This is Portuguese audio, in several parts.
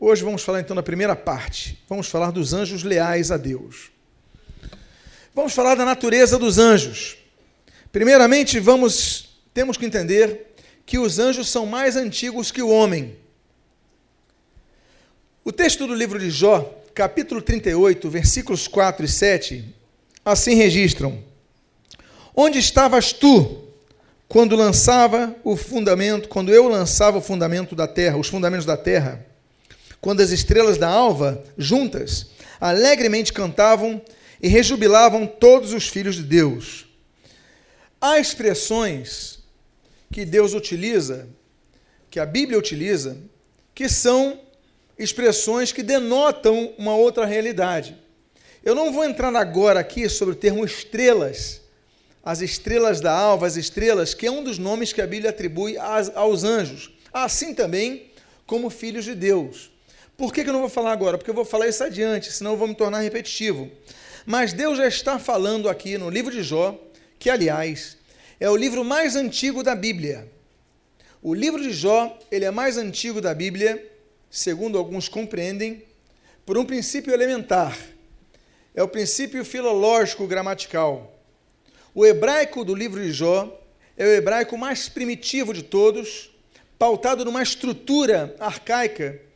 Hoje vamos falar então da primeira parte. Vamos falar dos anjos leais a Deus. Vamos falar da natureza dos anjos. Primeiramente, vamos temos que entender que os anjos são mais antigos que o homem. O texto do livro de Jó, capítulo 38, versículos 4 e 7, assim registram: Onde estavas tu quando lançava o fundamento, quando eu lançava o fundamento da terra, os fundamentos da terra? Quando as estrelas da alva, juntas, alegremente cantavam e rejubilavam todos os filhos de Deus. Há expressões que Deus utiliza, que a Bíblia utiliza, que são expressões que denotam uma outra realidade. Eu não vou entrar agora aqui sobre o termo estrelas, as estrelas da alva, as estrelas, que é um dos nomes que a Bíblia atribui aos anjos, assim também como filhos de Deus. Por que, que eu não vou falar agora? Porque eu vou falar isso adiante, senão eu vou me tornar repetitivo. Mas Deus já está falando aqui no livro de Jó, que, aliás, é o livro mais antigo da Bíblia. O livro de Jó, ele é mais antigo da Bíblia, segundo alguns compreendem, por um princípio elementar. É o princípio filológico gramatical. O hebraico do livro de Jó é o hebraico mais primitivo de todos, pautado numa estrutura arcaica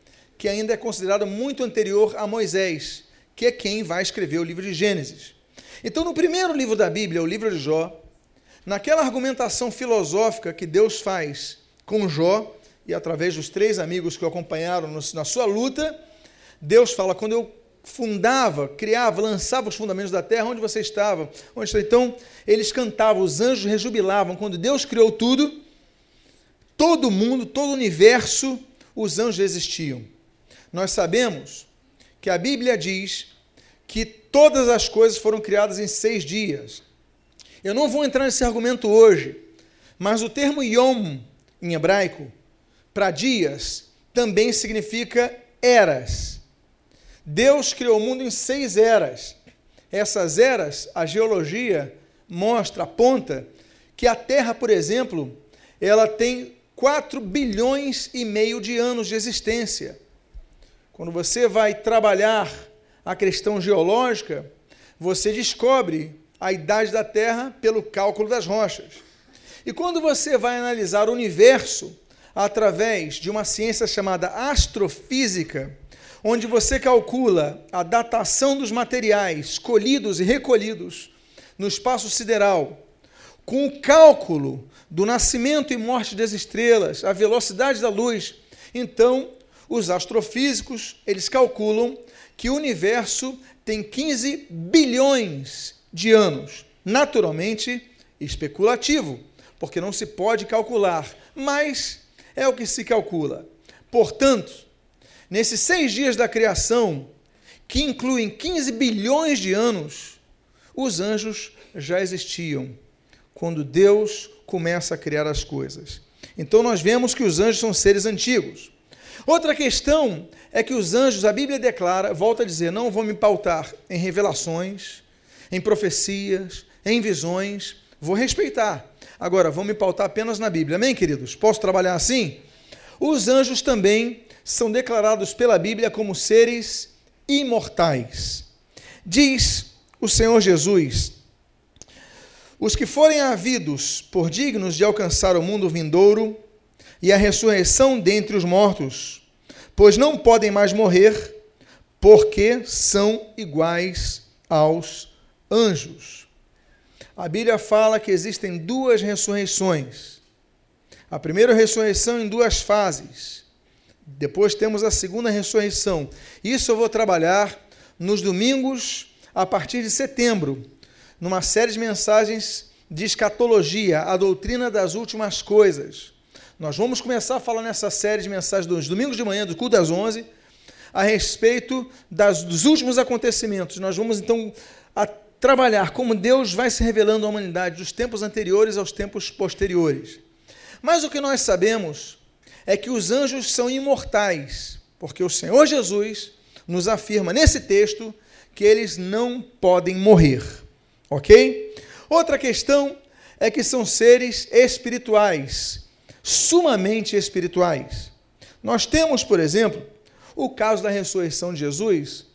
que ainda é considerada muito anterior a Moisés, que é quem vai escrever o livro de Gênesis. Então, no primeiro livro da Bíblia, o livro de Jó, naquela argumentação filosófica que Deus faz com Jó, e através dos três amigos que o acompanharam na sua luta, Deus fala: quando eu fundava, criava, lançava os fundamentos da terra, onde você estava? Onde está? Então, eles cantavam, os anjos rejubilavam. Quando Deus criou tudo, todo mundo, todo o universo, os anjos existiam nós sabemos que a Bíblia diz que todas as coisas foram criadas em seis dias. Eu não vou entrar nesse argumento hoje, mas o termo yom, em hebraico, para dias, também significa eras. Deus criou o mundo em seis eras. Essas eras, a geologia mostra, aponta, que a Terra, por exemplo, ela tem 4 bilhões e meio de anos de existência. Quando você vai trabalhar a questão geológica, você descobre a idade da Terra pelo cálculo das rochas. E quando você vai analisar o universo através de uma ciência chamada astrofísica, onde você calcula a datação dos materiais colhidos e recolhidos no espaço sideral, com o cálculo do nascimento e morte das estrelas, a velocidade da luz, então os astrofísicos, eles calculam que o universo tem 15 bilhões de anos. Naturalmente, especulativo, porque não se pode calcular, mas é o que se calcula. Portanto, nesses seis dias da criação, que incluem 15 bilhões de anos, os anjos já existiam, quando Deus começa a criar as coisas. Então nós vemos que os anjos são seres antigos. Outra questão é que os anjos, a Bíblia declara, volta a dizer, não vou me pautar em revelações, em profecias, em visões, vou respeitar. Agora, vou me pautar apenas na Bíblia. Amém, queridos? Posso trabalhar assim? Os anjos também são declarados pela Bíblia como seres imortais. Diz o Senhor Jesus: os que forem havidos por dignos de alcançar o mundo vindouro, e a ressurreição dentre os mortos, pois não podem mais morrer, porque são iguais aos anjos. A Bíblia fala que existem duas ressurreições. A primeira ressurreição em duas fases. Depois temos a segunda ressurreição. Isso eu vou trabalhar nos domingos a partir de setembro, numa série de mensagens de escatologia, a doutrina das últimas coisas. Nós vamos começar a falar nessa série de mensagens dos domingos de manhã, do culto das 11, a respeito das, dos últimos acontecimentos. Nós vamos então trabalhar como Deus vai se revelando à humanidade dos tempos anteriores aos tempos posteriores. Mas o que nós sabemos é que os anjos são imortais, porque o Senhor Jesus nos afirma nesse texto que eles não podem morrer. Ok? Outra questão é que são seres espirituais sumamente espirituais. Nós temos, por exemplo, o caso da ressurreição de Jesus,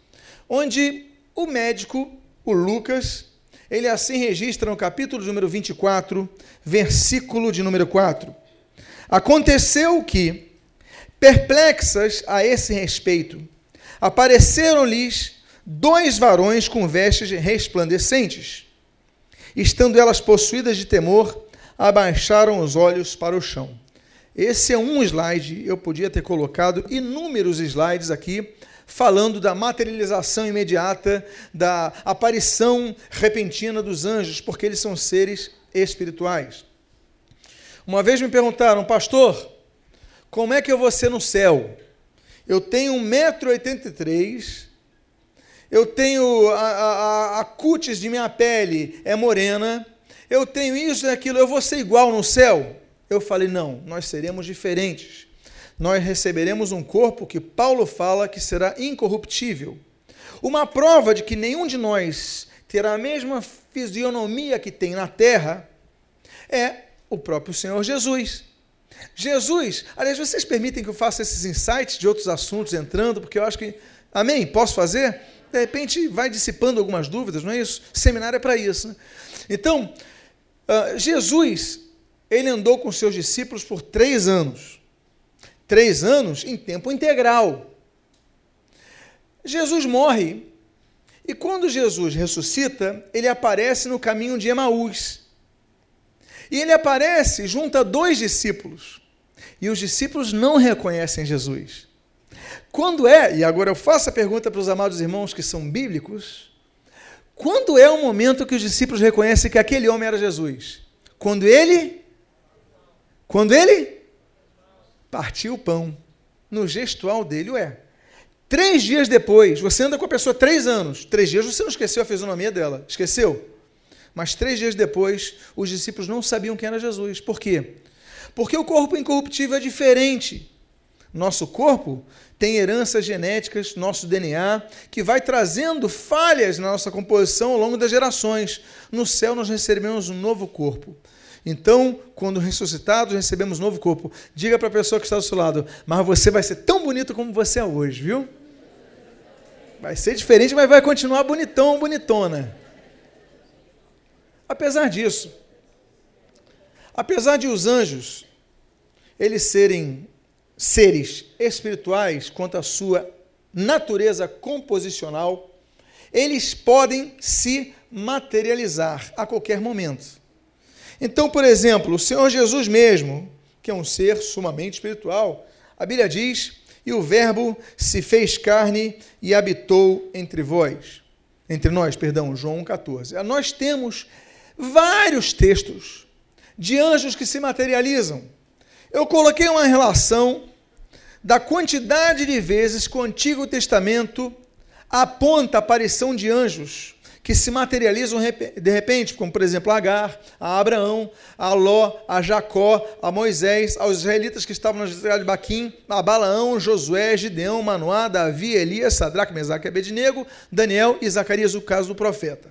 onde o médico, o Lucas, ele assim registra no capítulo número 24, versículo de número 4. Aconteceu que, perplexas a esse respeito, apareceram-lhes dois varões com vestes resplandecentes. Estando elas possuídas de temor, abaixaram os olhos para o chão. Esse é um slide, eu podia ter colocado inúmeros slides aqui, falando da materialização imediata, da aparição repentina dos anjos, porque eles são seres espirituais. Uma vez me perguntaram, pastor, como é que eu vou ser no céu? Eu tenho 1,83m, eu tenho a, a, a cutis de minha pele é morena, eu tenho isso e aquilo, eu vou ser igual no céu? Eu falei, não, nós seremos diferentes. Nós receberemos um corpo que Paulo fala que será incorruptível. Uma prova de que nenhum de nós terá a mesma fisionomia que tem na terra é o próprio Senhor Jesus. Jesus, aliás, vocês permitem que eu faça esses insights de outros assuntos entrando, porque eu acho que. Amém? Posso fazer? De repente vai dissipando algumas dúvidas, não é isso? Seminário é para isso. Né? Então, uh, Jesus, ele andou com seus discípulos por três anos. Três anos em tempo integral. Jesus morre. E quando Jesus ressuscita, ele aparece no caminho de Emaús. E ele aparece junto a dois discípulos. E os discípulos não reconhecem Jesus. Quando é, e agora eu faço a pergunta para os amados irmãos que são bíblicos, quando é o momento que os discípulos reconhecem que aquele homem era Jesus? Quando ele quando ele partiu o pão. No gestual dele o é. Três dias depois, você anda com a pessoa três anos. Três dias você não esqueceu a fisionomia dela. Esqueceu? Mas três dias depois, os discípulos não sabiam quem era Jesus. Por quê? Porque o corpo incorruptível é diferente. Nosso corpo tem heranças genéticas, nosso DNA, que vai trazendo falhas na nossa composição ao longo das gerações. No céu nós recebemos um novo corpo. Então, quando ressuscitados, recebemos um novo corpo. Diga para a pessoa que está do seu lado, mas você vai ser tão bonito como você é hoje, viu? Vai ser diferente, mas vai continuar bonitão, bonitona. Apesar disso, apesar de os anjos eles serem seres espirituais quanto à sua natureza composicional, eles podem se materializar a qualquer momento. Então, por exemplo, o Senhor Jesus mesmo, que é um ser sumamente espiritual, a Bíblia diz: "E o Verbo se fez carne e habitou entre vós". Entre nós, perdão, João 14. Nós temos vários textos de anjos que se materializam. Eu coloquei uma relação da quantidade de vezes que o Antigo Testamento aponta a aparição de anjos que se materializam de repente, como por exemplo a Agar, a Abraão, a Ló, a Jacó, a Moisés, aos israelitas que estavam na cidade de Baquim, a Balaão, Josué, Gideão, Manoá, Davi, Elias, Sadraque, Mesaque Abednego, Daniel e Zacarias, o caso do profeta.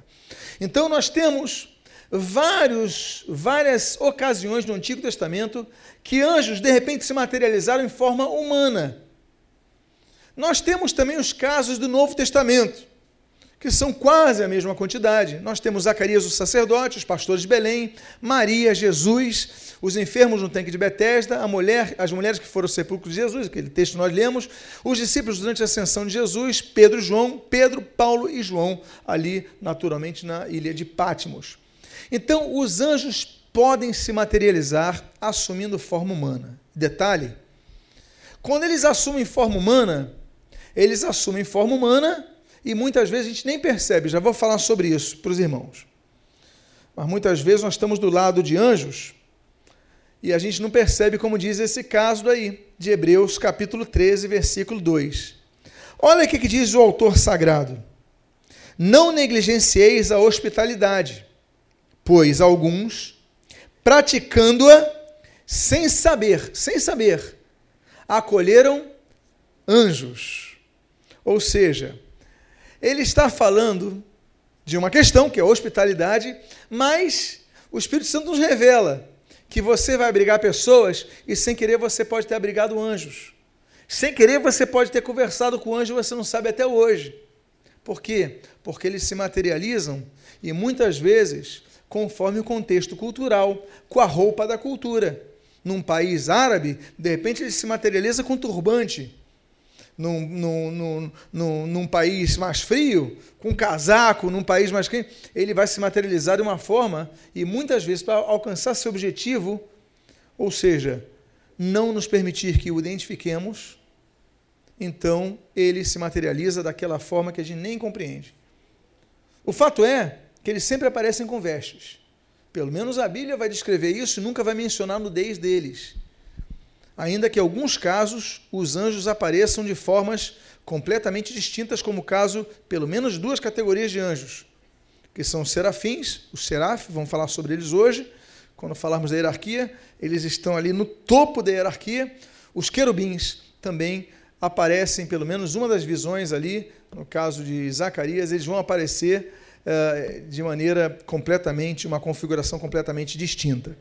Então nós temos vários, várias ocasiões no Antigo Testamento que anjos de repente se materializaram em forma humana. Nós temos também os casos do Novo Testamento, que são quase a mesma quantidade. Nós temos Zacarias, o sacerdote, os pastores de Belém, Maria, Jesus, os enfermos no tanque de Betesda, a mulher, as mulheres que foram ao sepulcro de Jesus, aquele texto nós lemos, os discípulos durante a ascensão de Jesus, Pedro João, Pedro, Paulo e João, ali naturalmente na ilha de Pátimos. Então, os anjos podem se materializar assumindo forma humana. Detalhe: quando eles assumem forma humana, eles assumem forma humana e muitas vezes a gente nem percebe. Já vou falar sobre isso para os irmãos. Mas muitas vezes nós estamos do lado de anjos e a gente não percebe, como diz esse caso aí, de Hebreus capítulo 13, versículo 2. Olha o que diz o autor sagrado. Não negligencieis a hospitalidade pois alguns, praticando-a sem saber, sem saber, acolheram anjos. Ou seja, ele está falando de uma questão que é a hospitalidade, mas o Espírito Santo nos revela que você vai abrigar pessoas e sem querer você pode ter abrigado anjos. Sem querer, você pode ter conversado com o anjo e você não sabe até hoje. Por quê? Porque eles se materializam e muitas vezes conforme o contexto cultural, com a roupa da cultura. Num país árabe, de repente ele se materializa com turbante. Num, num, num, num, país mais frio, com casaco, num país mais quente, ele vai se materializar de uma forma e muitas vezes para alcançar seu objetivo, ou seja, não nos permitir que o identifiquemos, então ele se materializa daquela forma que a gente nem compreende. O fato é que eles sempre aparecem com vestes. Pelo menos a Bíblia vai descrever isso e nunca vai mencionar a nudez deles. Ainda que em alguns casos os anjos apareçam de formas completamente distintas, como o caso, pelo menos, duas categorias de anjos, que são os serafins, os serafes, vamos falar sobre eles hoje, quando falarmos da hierarquia, eles estão ali no topo da hierarquia. Os querubins também aparecem, pelo menos uma das visões ali, no caso de Zacarias, eles vão aparecer de maneira completamente, uma configuração completamente distinta.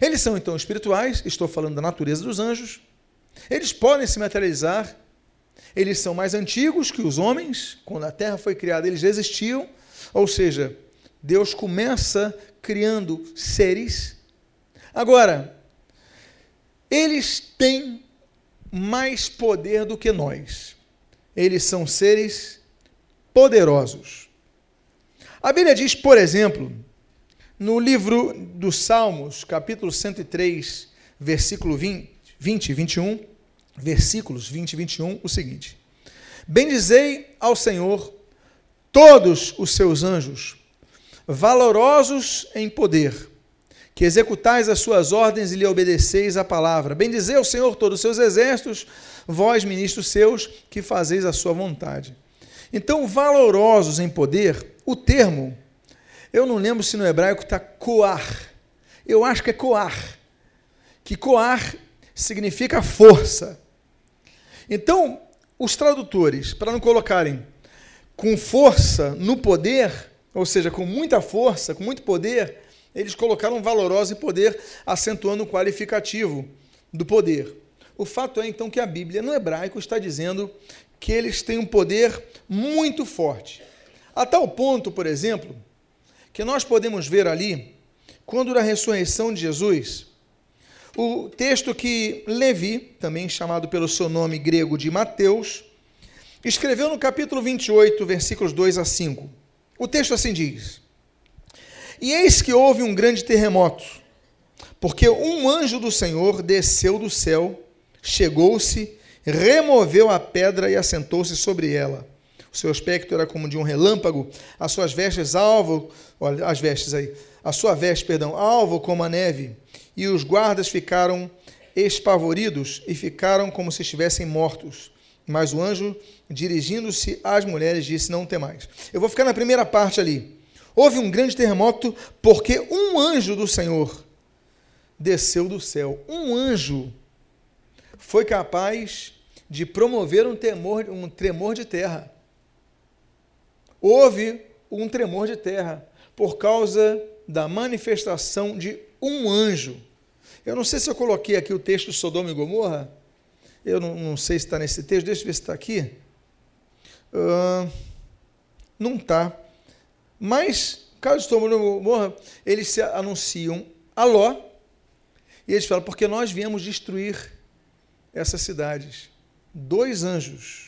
Eles são então espirituais, estou falando da natureza dos anjos. Eles podem se materializar. Eles são mais antigos que os homens. Quando a terra foi criada, eles existiam. Ou seja, Deus começa criando seres. Agora, eles têm mais poder do que nós. Eles são seres poderosos. A Bíblia diz, por exemplo, no livro dos Salmos, capítulo 103, versículo 20, 20 e 21, versículos 20 e 21, o seguinte: Bendizei ao Senhor todos os seus anjos, valorosos em poder, que executais as suas ordens e lhe obedeceis a palavra. Bendizei ao Senhor todos os seus exércitos, vós, ministros seus, que fazeis a sua vontade. Então, valorosos em poder, o termo, eu não lembro se no hebraico está coar. Eu acho que é coar. Que coar significa força. Então, os tradutores, para não colocarem com força no poder, ou seja, com muita força, com muito poder, eles colocaram valoroso e poder, acentuando o qualificativo do poder. O fato é então que a Bíblia no hebraico está dizendo que eles têm um poder muito forte. A tal ponto, por exemplo, que nós podemos ver ali, quando da ressurreição de Jesus, o texto que Levi, também chamado pelo seu nome grego de Mateus, escreveu no capítulo 28, versículos 2 a 5. O texto assim diz: e eis que houve um grande terremoto, porque um anjo do Senhor desceu do céu, chegou-se, removeu a pedra e assentou-se sobre ela. O seu aspecto era como de um relâmpago, as suas vestes alvo, olha, as vestes aí, a sua veste, perdão, alvo como a neve, e os guardas ficaram espavoridos e ficaram como se estivessem mortos. Mas o anjo, dirigindo-se às mulheres, disse: Não temais. Eu vou ficar na primeira parte ali. Houve um grande terremoto porque um anjo do Senhor desceu do céu. Um anjo foi capaz de promover um, temor, um tremor de terra. Houve um tremor de terra por causa da manifestação de um anjo. Eu não sei se eu coloquei aqui o texto de Sodoma e Gomorra. Eu não, não sei se está nesse texto. Deixa eu ver se está aqui. Uh, não está. Mas, caso Sodoma e Gomorra, eles se anunciam a Ló, e eles falam, porque nós viemos destruir essas cidades. Dois anjos,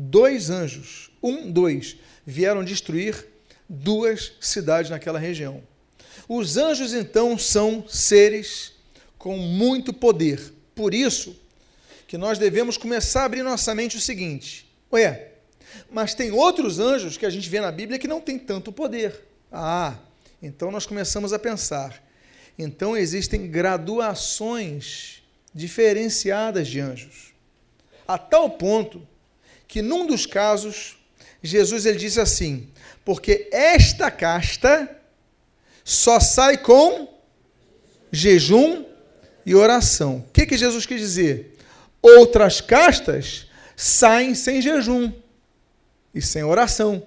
dois anjos, um, dois, vieram destruir duas cidades naquela região. Os anjos, então, são seres com muito poder. Por isso que nós devemos começar a abrir nossa mente o seguinte: ué, mas tem outros anjos que a gente vê na Bíblia que não tem tanto poder. Ah, então nós começamos a pensar. Então existem graduações diferenciadas de anjos. A tal ponto que num dos casos Jesus ele disse assim: "Porque esta casta só sai com jejum e oração". O que que Jesus quis dizer? Outras castas saem sem jejum e sem oração.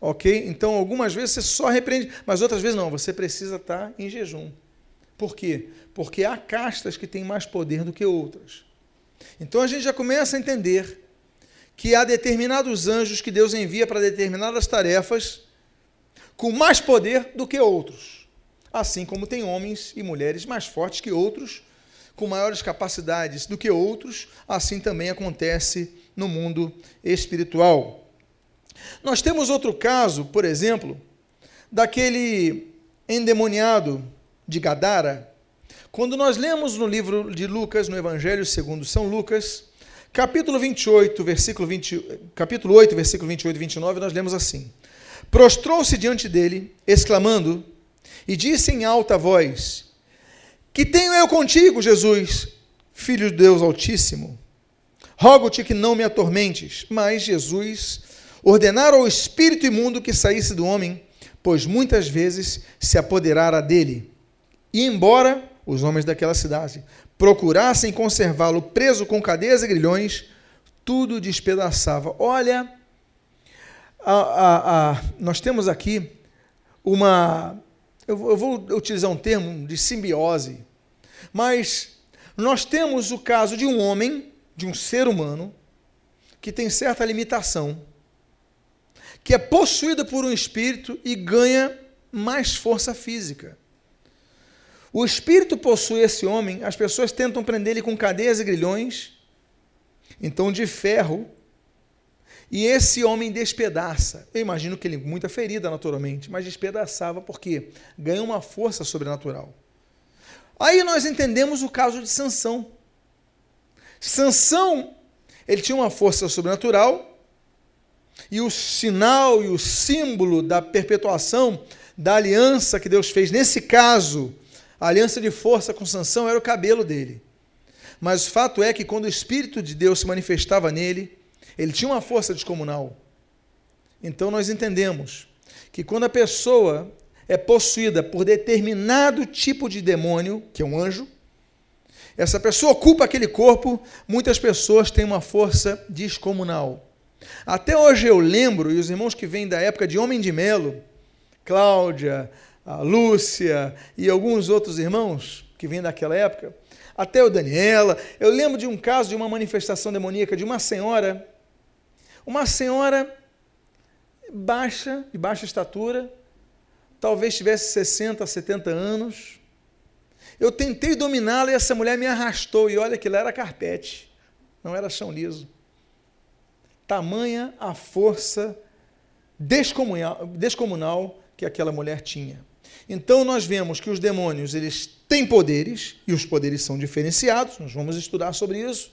Ok? Então, algumas vezes você só repreende, mas outras vezes não, você precisa estar em jejum. Por quê? Porque há castas que têm mais poder do que outras. Então a gente já começa a entender que há determinados anjos que Deus envia para determinadas tarefas com mais poder do que outros. Assim como tem homens e mulheres mais fortes que outros, com maiores capacidades do que outros, assim também acontece no mundo espiritual. Nós temos outro caso, por exemplo, daquele endemoniado de Gadara. Quando nós lemos no livro de Lucas, no Evangelho segundo São Lucas, capítulo 28, versículo 20, capítulo 8, versículo 28 e 29, nós lemos assim: Prostrou-se diante dele, exclamando, e disse em alta voz: Que tenho eu contigo, Jesus, filho de Deus Altíssimo? Rogo-te que não me atormentes. Mas Jesus ordenara ao espírito imundo que saísse do homem, pois muitas vezes se apoderara dele. E embora os homens daquela cidade procurassem conservá-lo preso com cadeias e grilhões, tudo despedaçava. Olha, a, a, a, nós temos aqui uma. Eu, eu vou utilizar um termo de simbiose, mas nós temos o caso de um homem, de um ser humano, que tem certa limitação, que é possuído por um espírito e ganha mais força física. O espírito possui esse homem, as pessoas tentam prender ele com cadeias e grilhões, então de ferro, e esse homem despedaça. Eu imagino que ele, muita ferida naturalmente, mas despedaçava porque ganhou uma força sobrenatural. Aí nós entendemos o caso de Sansão. Sansão, ele tinha uma força sobrenatural, e o sinal e o símbolo da perpetuação da aliança que Deus fez nesse caso a aliança de força com Sansão era o cabelo dele. Mas o fato é que quando o Espírito de Deus se manifestava nele, ele tinha uma força descomunal. Então nós entendemos que quando a pessoa é possuída por determinado tipo de demônio, que é um anjo, essa pessoa ocupa aquele corpo, muitas pessoas têm uma força descomunal. Até hoje eu lembro, e os irmãos que vêm da época de Homem de Melo, Cláudia, a Lúcia e alguns outros irmãos que vêm daquela época, até o Daniela. Eu lembro de um caso de uma manifestação demoníaca de uma senhora, uma senhora baixa, de baixa estatura, talvez tivesse 60, 70 anos. Eu tentei dominá-la e essa mulher me arrastou, e olha que lá era carpete, não era chão liso. Tamanha a força descomunal, descomunal que aquela mulher tinha. Então nós vemos que os demônios, eles têm poderes e os poderes são diferenciados, nós vamos estudar sobre isso.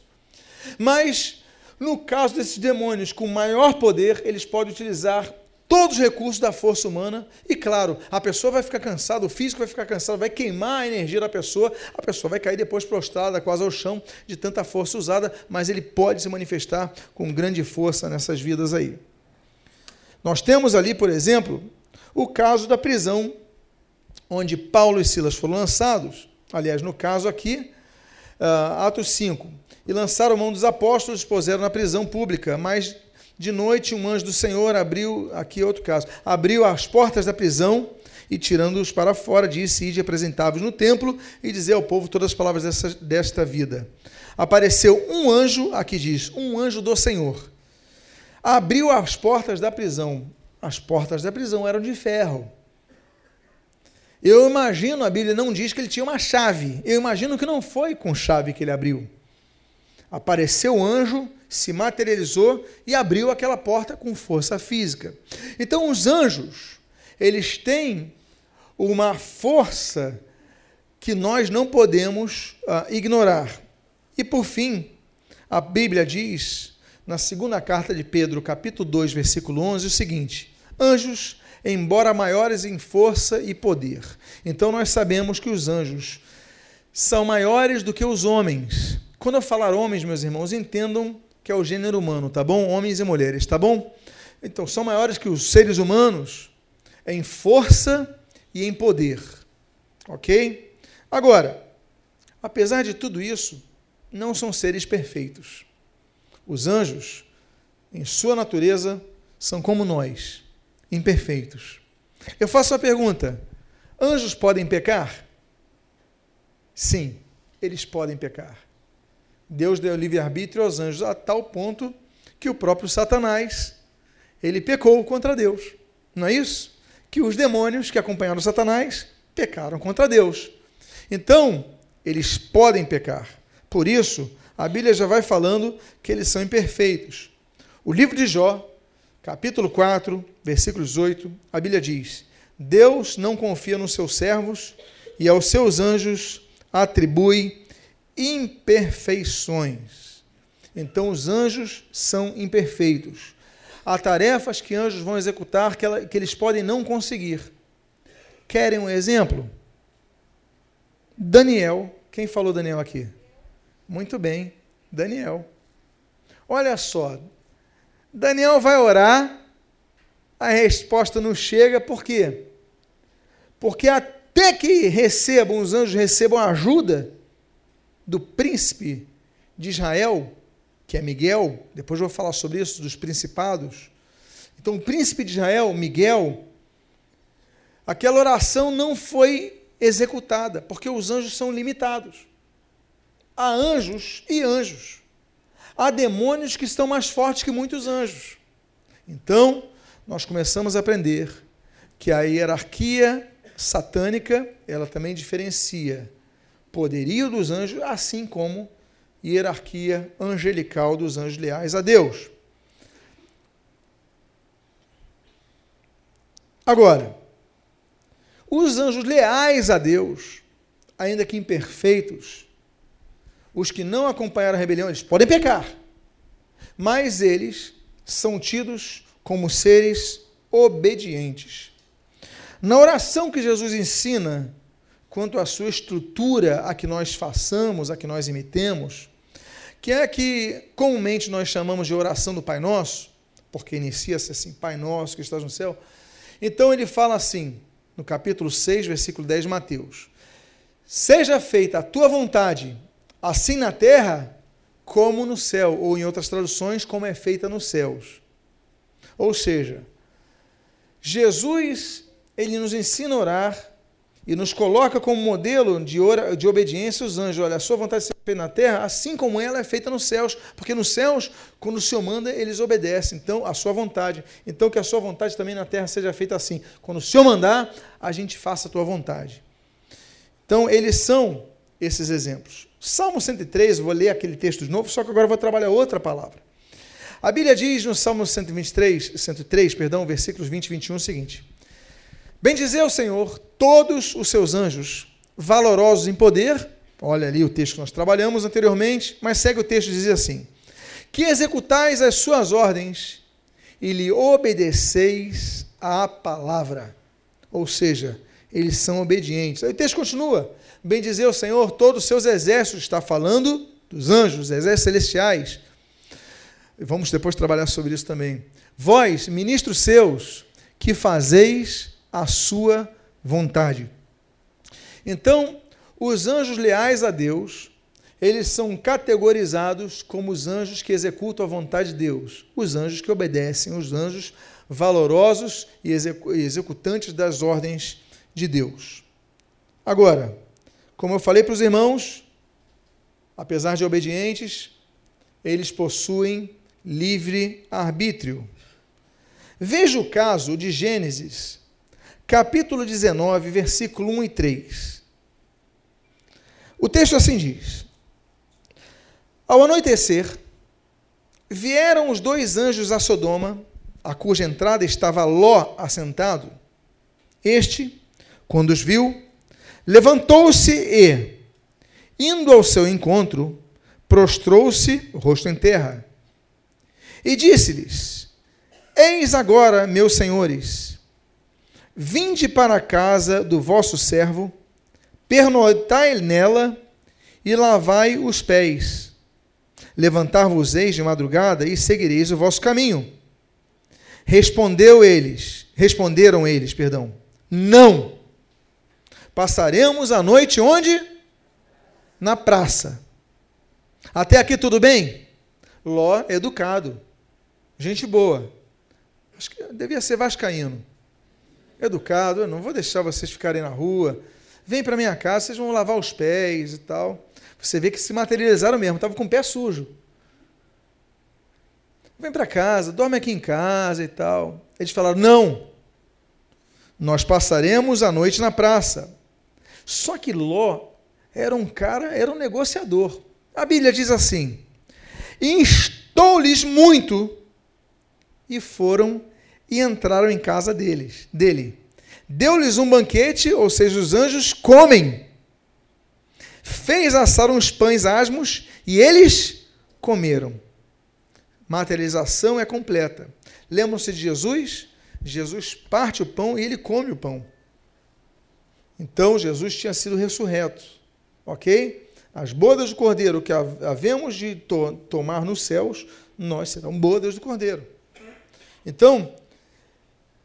Mas no caso desses demônios com maior poder, eles podem utilizar todos os recursos da força humana e claro, a pessoa vai ficar cansada, o físico vai ficar cansado, vai queimar a energia da pessoa, a pessoa vai cair depois prostrada quase ao chão de tanta força usada, mas ele pode se manifestar com grande força nessas vidas aí. Nós temos ali, por exemplo, o caso da prisão onde Paulo e Silas foram lançados, aliás, no caso aqui, uh, Atos 5, e lançaram mão dos apóstolos, expuseram na prisão pública, mas de noite um anjo do Senhor abriu, aqui outro caso, abriu as portas da prisão e tirando-os para fora, disse, ide apresentáveis no templo e dizer ao povo todas as palavras dessa, desta vida. Apareceu um anjo, aqui diz, um anjo do Senhor. Abriu as portas da prisão. As portas da prisão eram de ferro. Eu imagino, a Bíblia não diz que ele tinha uma chave. Eu imagino que não foi com chave que ele abriu. Apareceu o anjo, se materializou e abriu aquela porta com força física. Então, os anjos, eles têm uma força que nós não podemos uh, ignorar. E por fim, a Bíblia diz, na segunda carta de Pedro, capítulo 2, versículo 11, o seguinte: Anjos embora maiores em força e poder. Então nós sabemos que os anjos são maiores do que os homens. Quando eu falar homens, meus irmãos, entendam que é o gênero humano, tá bom? Homens e mulheres, tá bom? Então, são maiores que os seres humanos em força e em poder. Ok? Agora, apesar de tudo isso, não são seres perfeitos. Os anjos, em sua natureza, são como nós imperfeitos. Eu faço uma pergunta: anjos podem pecar? Sim, eles podem pecar. Deus deu livre-arbítrio aos anjos a tal ponto que o próprio Satanás, ele pecou contra Deus. Não é isso? Que os demônios que acompanharam Satanás pecaram contra Deus. Então, eles podem pecar. Por isso, a Bíblia já vai falando que eles são imperfeitos. O livro de Jó, capítulo 4, versículos 8, a Bíblia diz: Deus não confia nos seus servos e aos seus anjos atribui imperfeições. Então, os anjos são imperfeitos. Há tarefas que anjos vão executar que, ela, que eles podem não conseguir. Querem um exemplo? Daniel. Quem falou Daniel aqui? Muito bem, Daniel. Olha só, Daniel vai orar, a resposta não chega, por quê? Porque até que recebam, os anjos recebam ajuda do príncipe de Israel, que é Miguel, depois eu vou falar sobre isso, dos principados. Então, o príncipe de Israel, Miguel, aquela oração não foi executada, porque os anjos são limitados. Há anjos e anjos. Há demônios que estão mais fortes que muitos anjos. Então, nós começamos a aprender que a hierarquia satânica, ela também diferencia poderio dos anjos, assim como hierarquia angelical dos anjos leais a Deus. Agora, os anjos leais a Deus, ainda que imperfeitos, os que não acompanharam a rebelião, eles podem pecar, mas eles são tidos como seres obedientes. Na oração que Jesus ensina quanto à sua estrutura, a que nós façamos, a que nós imitemos, que é que comumente nós chamamos de oração do Pai Nosso, porque inicia-se assim, Pai Nosso que estás no céu. Então ele fala assim, no capítulo 6, versículo 10 de Mateus: Seja feita a tua vontade, assim na terra como no céu, ou em outras traduções, como é feita nos céus. Ou seja, Jesus, ele nos ensina a orar e nos coloca como modelo de, ora, de obediência os anjos. Olha, a sua vontade é feita na terra, assim como ela é feita nos céus. Porque nos céus, quando o Senhor manda, eles obedecem. Então, a sua vontade. Então, que a sua vontade também na terra seja feita assim. Quando o Senhor mandar, a gente faça a tua vontade. Então, eles são esses exemplos. Salmo 103, vou ler aquele texto de novo, só que agora vou trabalhar outra palavra. A Bíblia diz no Salmo 123, 103, perdão, versículos 20 e 21 o seguinte: Bendizer o Senhor todos os seus anjos, valorosos em poder. Olha ali o texto que nós trabalhamos anteriormente, mas segue o texto diz assim: Que executais as suas ordens e lhe obedeceis à palavra. Ou seja, eles são obedientes. Aí o texto continua: Bendizer o Senhor todos os seus exércitos, está falando dos anjos, exércitos celestiais. Vamos depois trabalhar sobre isso também. Vós, ministros seus, que fazeis a sua vontade. Então, os anjos leais a Deus, eles são categorizados como os anjos que executam a vontade de Deus, os anjos que obedecem, os anjos valorosos e executantes das ordens de Deus. Agora, como eu falei para os irmãos, apesar de obedientes, eles possuem livre arbítrio. Veja o caso de Gênesis capítulo 19, versículo 1 e 3. O texto assim diz: Ao anoitecer, vieram os dois anjos a Sodoma, a cuja entrada estava Ló assentado. Este, quando os viu, levantou-se e, indo ao seu encontro, prostrou-se, rosto em terra, e disse-lhes: Eis agora, meus senhores, Vinde para a casa do vosso servo, pernoitai nela e lavai os pés. Levantar-vos-eis de madrugada e seguireis o vosso caminho. Respondeu eles, responderam eles, perdão, não. Passaremos a noite onde? Na praça. Até aqui tudo bem? Ló, educado, gente boa. Acho que devia ser vascaíno educado, eu não vou deixar vocês ficarem na rua. Vem para minha casa, vocês vão lavar os pés e tal. Você vê que se materializaram mesmo, estavam com o pé sujo. Vem para casa, dorme aqui em casa e tal. Eles falaram: não, nós passaremos a noite na praça. Só que Ló era um cara, era um negociador. A Bíblia diz assim: instou-lhes muito e foram e entraram em casa deles, dele. Deu-lhes um banquete, ou seja, os anjos comem. Fez assar uns pães asmos e eles comeram. Materialização é completa. Lembram-se de Jesus? Jesus parte o pão e ele come o pão. Então Jesus tinha sido ressurreto. Ok? As bodas do cordeiro que havemos de to tomar nos céus, nós serão bodas do cordeiro. Então,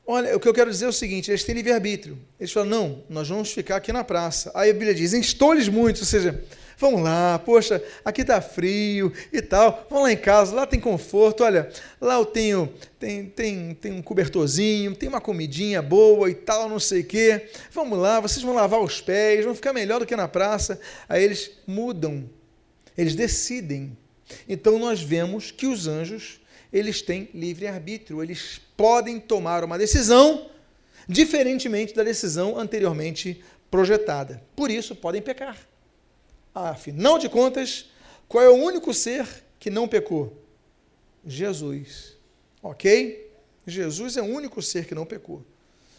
olha, o que eu quero dizer é o seguinte: eles têm livre-arbítrio. Eles falam, não, nós vamos ficar aqui na praça. Aí a Bíblia diz, instou-lhes muito, ou seja, Vamos lá, poxa, aqui está frio e tal. Vamos lá em casa, lá tem conforto. Olha, lá eu tenho tem, tem, tem um cobertorzinho, tem uma comidinha boa e tal, não sei o quê. Vamos lá, vocês vão lavar os pés, vão ficar melhor do que na praça. Aí eles mudam, eles decidem. Então nós vemos que os anjos, eles têm livre arbítrio, eles podem tomar uma decisão diferentemente da decisão anteriormente projetada. Por isso podem pecar. Afinal de contas, qual é o único ser que não pecou? Jesus. Ok? Jesus é o único ser que não pecou.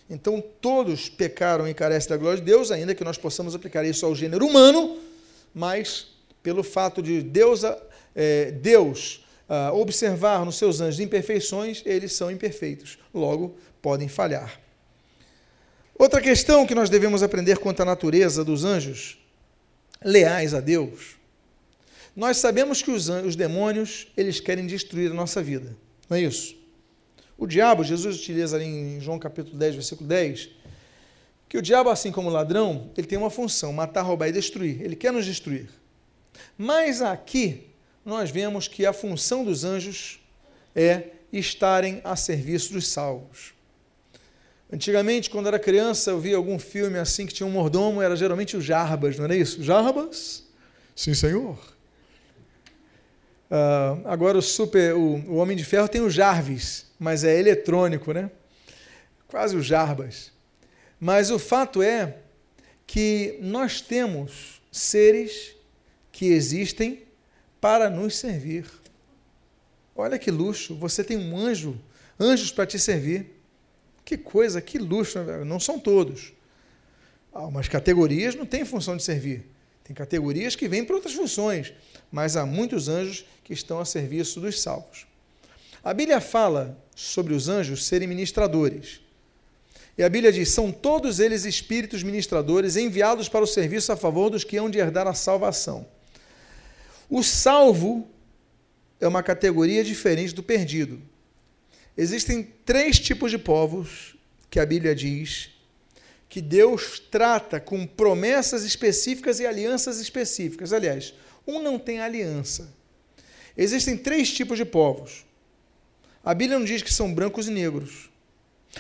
Então, todos pecaram e carecem da glória de Deus, ainda que nós possamos aplicar isso ao gênero humano, mas pelo fato de Deus, é, Deus ah, observar nos seus anjos imperfeições, eles são imperfeitos, logo podem falhar. Outra questão que nós devemos aprender quanto à natureza dos anjos leais a Deus, nós sabemos que os, os demônios, eles querem destruir a nossa vida. Não é isso? O diabo, Jesus utiliza ali em João capítulo 10, versículo 10, que o diabo, assim como o ladrão, ele tem uma função, matar, roubar e destruir. Ele quer nos destruir. Mas aqui nós vemos que a função dos anjos é estarem a serviço dos salvos. Antigamente, quando era criança, eu via algum filme assim que tinha um mordomo, era geralmente o Jarbas, não era isso? Jarbas? Sim, senhor. Uh, agora o super, o, o, Homem de Ferro tem o Jarvis, mas é eletrônico, né? Quase o Jarbas. Mas o fato é que nós temos seres que existem para nos servir. Olha que luxo, você tem um anjo, anjos para te servir. Que coisa, que luxo, né? não são todos. Há umas categorias não têm função de servir. Tem categorias que vêm para outras funções, mas há muitos anjos que estão a serviço dos salvos. A Bíblia fala sobre os anjos serem ministradores. E a Bíblia diz: são todos eles espíritos ministradores enviados para o serviço a favor dos que hão de herdar a salvação. O salvo é uma categoria diferente do perdido. Existem três tipos de povos que a Bíblia diz que Deus trata com promessas específicas e alianças específicas. Aliás, um não tem aliança. Existem três tipos de povos. A Bíblia não diz que são brancos e negros.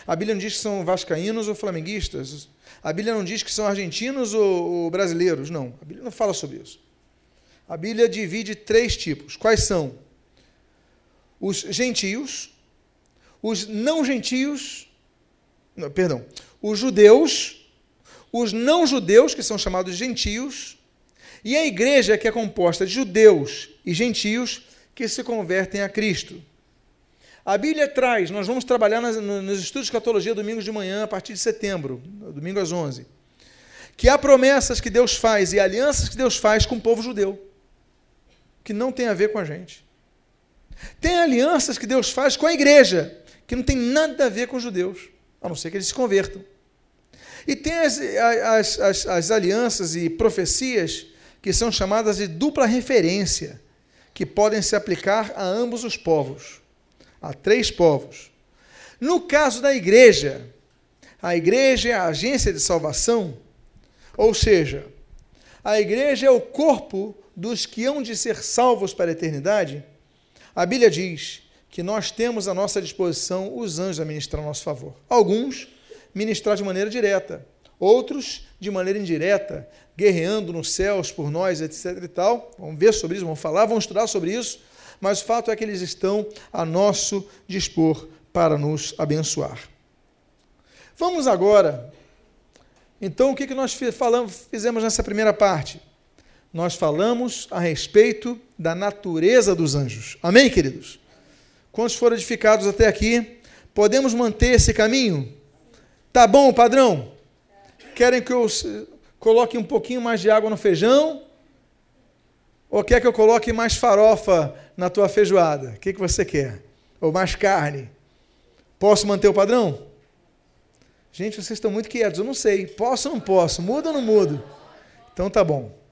A Bíblia não diz que são vascaínos ou flamenguistas. A Bíblia não diz que são argentinos ou, brasileiros. Não, a Bíblia não fala sobre isso. A Bíblia divide três tipos. Quais são? Os gentios, os não gentios, não, perdão, os judeus, os não judeus, que são chamados gentios, e a igreja que é composta de judeus e gentios que se convertem a Cristo. A Bíblia traz, nós vamos trabalhar nas, nos estudos de catologia domingos de manhã, a partir de setembro, domingo às 11, que há promessas que Deus faz e alianças que Deus faz com o povo judeu, que não tem a ver com a gente. Tem alianças que Deus faz com a igreja, que não tem nada a ver com os judeus, a não ser que eles se convertam. E tem as, as, as, as alianças e profecias que são chamadas de dupla referência, que podem se aplicar a ambos os povos, a três povos. No caso da igreja, a igreja é a agência de salvação, ou seja, a igreja é o corpo dos que hão de ser salvos para a eternidade. A Bíblia diz que nós temos à nossa disposição os anjos a ministrar a nosso favor. Alguns ministrar de maneira direta, outros de maneira indireta, guerreando nos céus por nós, etc e tal. Vamos ver sobre isso, vamos falar, vamos estudar sobre isso, mas o fato é que eles estão a nosso dispor para nos abençoar. Vamos agora. Então, o que, nós falamos, fizemos nessa primeira parte? Nós falamos a respeito da natureza dos anjos. Amém, queridos? Quantos foram edificados até aqui? Podemos manter esse caminho? Tá bom, padrão? Querem que eu coloque um pouquinho mais de água no feijão? Ou quer que eu coloque mais farofa na tua feijoada? O que, que você quer? Ou mais carne? Posso manter o padrão? Gente, vocês estão muito quietos, eu não sei. Posso ou não posso? Muda ou não mudo? Então tá bom.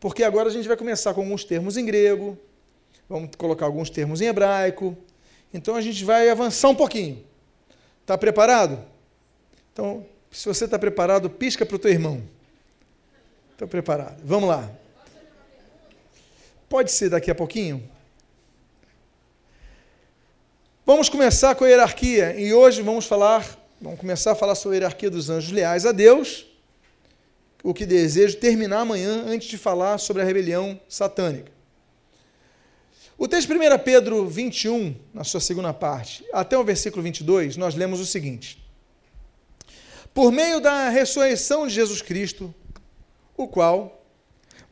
Porque agora a gente vai começar com alguns termos em grego, vamos colocar alguns termos em hebraico. Então a gente vai avançar um pouquinho. Está preparado? Então, se você está preparado, pisca para o teu irmão. Estou preparado. Vamos lá. Pode ser daqui a pouquinho? Vamos começar com a hierarquia e hoje vamos falar Vamos começar a falar sobre a hierarquia dos anjos leais a Deus, o que desejo terminar amanhã antes de falar sobre a rebelião satânica. O texto de 1 Pedro 21, na sua segunda parte, até o versículo 22, nós lemos o seguinte: Por meio da ressurreição de Jesus Cristo, o qual,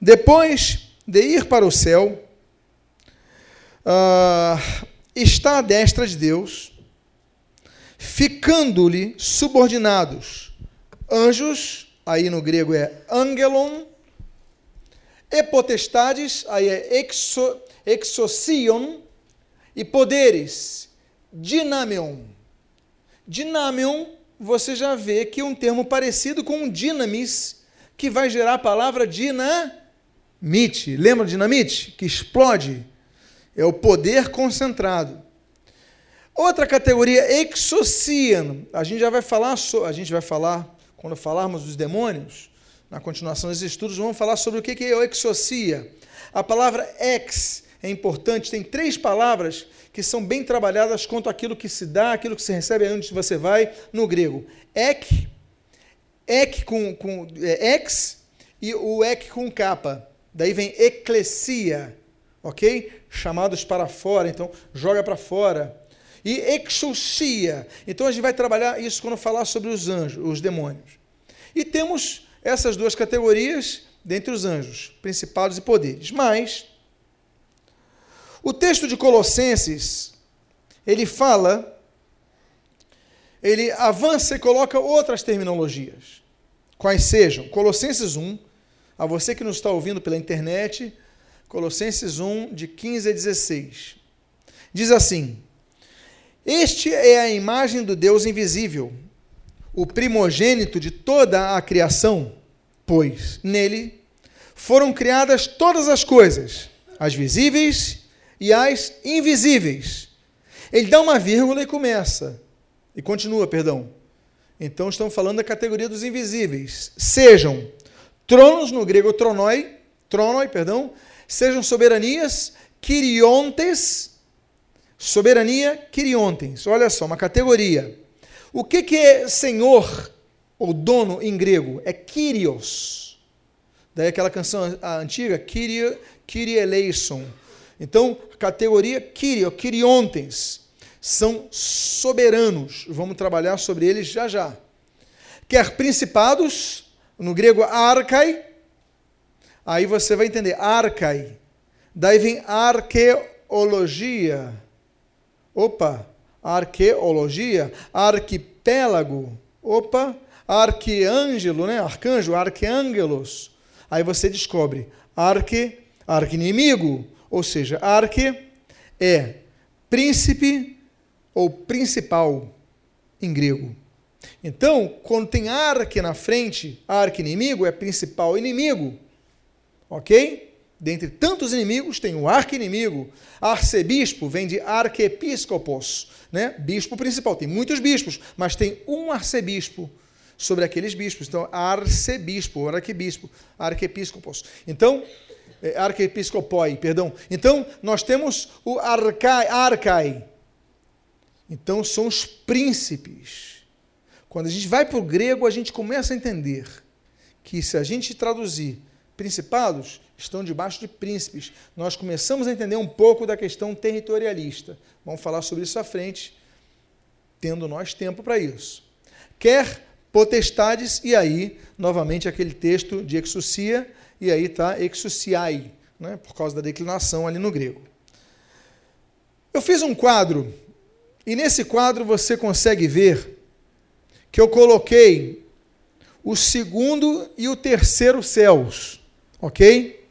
depois de ir para o céu, uh, está à destra de Deus, ficando-lhe subordinados anjos, aí no grego é angelon, e potestades, aí é exo, exosion, e poderes, dinamion. Dinamion, você já vê que é um termo parecido com dinamis, que vai gerar a palavra dinamite. Lembra dinamite? Que explode. É o poder concentrado. Outra categoria, exocian. A gente já vai falar, a gente vai falar, quando falarmos dos demônios, na continuação dos estudos, vamos falar sobre o que é o exocia. A palavra ex é importante, tem três palavras que são bem trabalhadas quanto aquilo que se dá, aquilo que se recebe onde você vai, no grego. Ek, ek com, com é, ex e o ek com capa. Daí vem eclesia, ok? Chamados para fora, então joga para fora e exousia. Então a gente vai trabalhar isso quando falar sobre os anjos, os demônios. E temos essas duas categorias dentre os anjos, principados e poderes. Mas o texto de Colossenses, ele fala, ele avança e coloca outras terminologias. Quais sejam? Colossenses 1, a você que nos está ouvindo pela internet, Colossenses 1, de 15 a 16. Diz assim: este é a imagem do Deus invisível, o primogênito de toda a criação, pois nele foram criadas todas as coisas, as visíveis e as invisíveis. Ele dá uma vírgula e começa, e continua, perdão. Então estamos falando da categoria dos invisíveis. Sejam tronos, no grego tronoi, tronoi, perdão, sejam soberanias, quiriontes, Soberania, quiriontens. Olha só, uma categoria. O que, que é senhor ou dono em grego? É kyrios. Daí aquela canção antiga, Kyrie, Kyrie eleison. Então, categoria Kyrio, quiriontens. São soberanos. Vamos trabalhar sobre eles já já. Quer principados, no grego arcai. Aí você vai entender, arcai. Daí vem arqueologia Opa, arqueologia, arquipélago. Opa, arqueângelo, né? Arcanjo, arqueângelos. Aí você descobre arque, arquinimigo, ou seja, arque é príncipe ou principal em grego. Então, quando tem arque na frente, arque-inimigo é principal inimigo. Ok? Dentre tantos inimigos, tem o arqui-inimigo. Arcebispo vem de arquepiscopos, né? bispo principal. Tem muitos bispos, mas tem um arcebispo sobre aqueles bispos. Então, arcebispo, arquebispo, arquepiscopos. Então, é, arquepiscopoi, perdão. Então, nós temos o arcai, arcai. Então, são os príncipes. Quando a gente vai para o grego, a gente começa a entender que se a gente traduzir principados, estão debaixo de príncipes. Nós começamos a entender um pouco da questão territorialista. Vamos falar sobre isso à frente, tendo nós tempo para isso. Quer potestades, e aí, novamente, aquele texto de exousia, e aí está exousiai, né, por causa da declinação ali no grego. Eu fiz um quadro, e nesse quadro você consegue ver que eu coloquei o segundo e o terceiro céus, ok?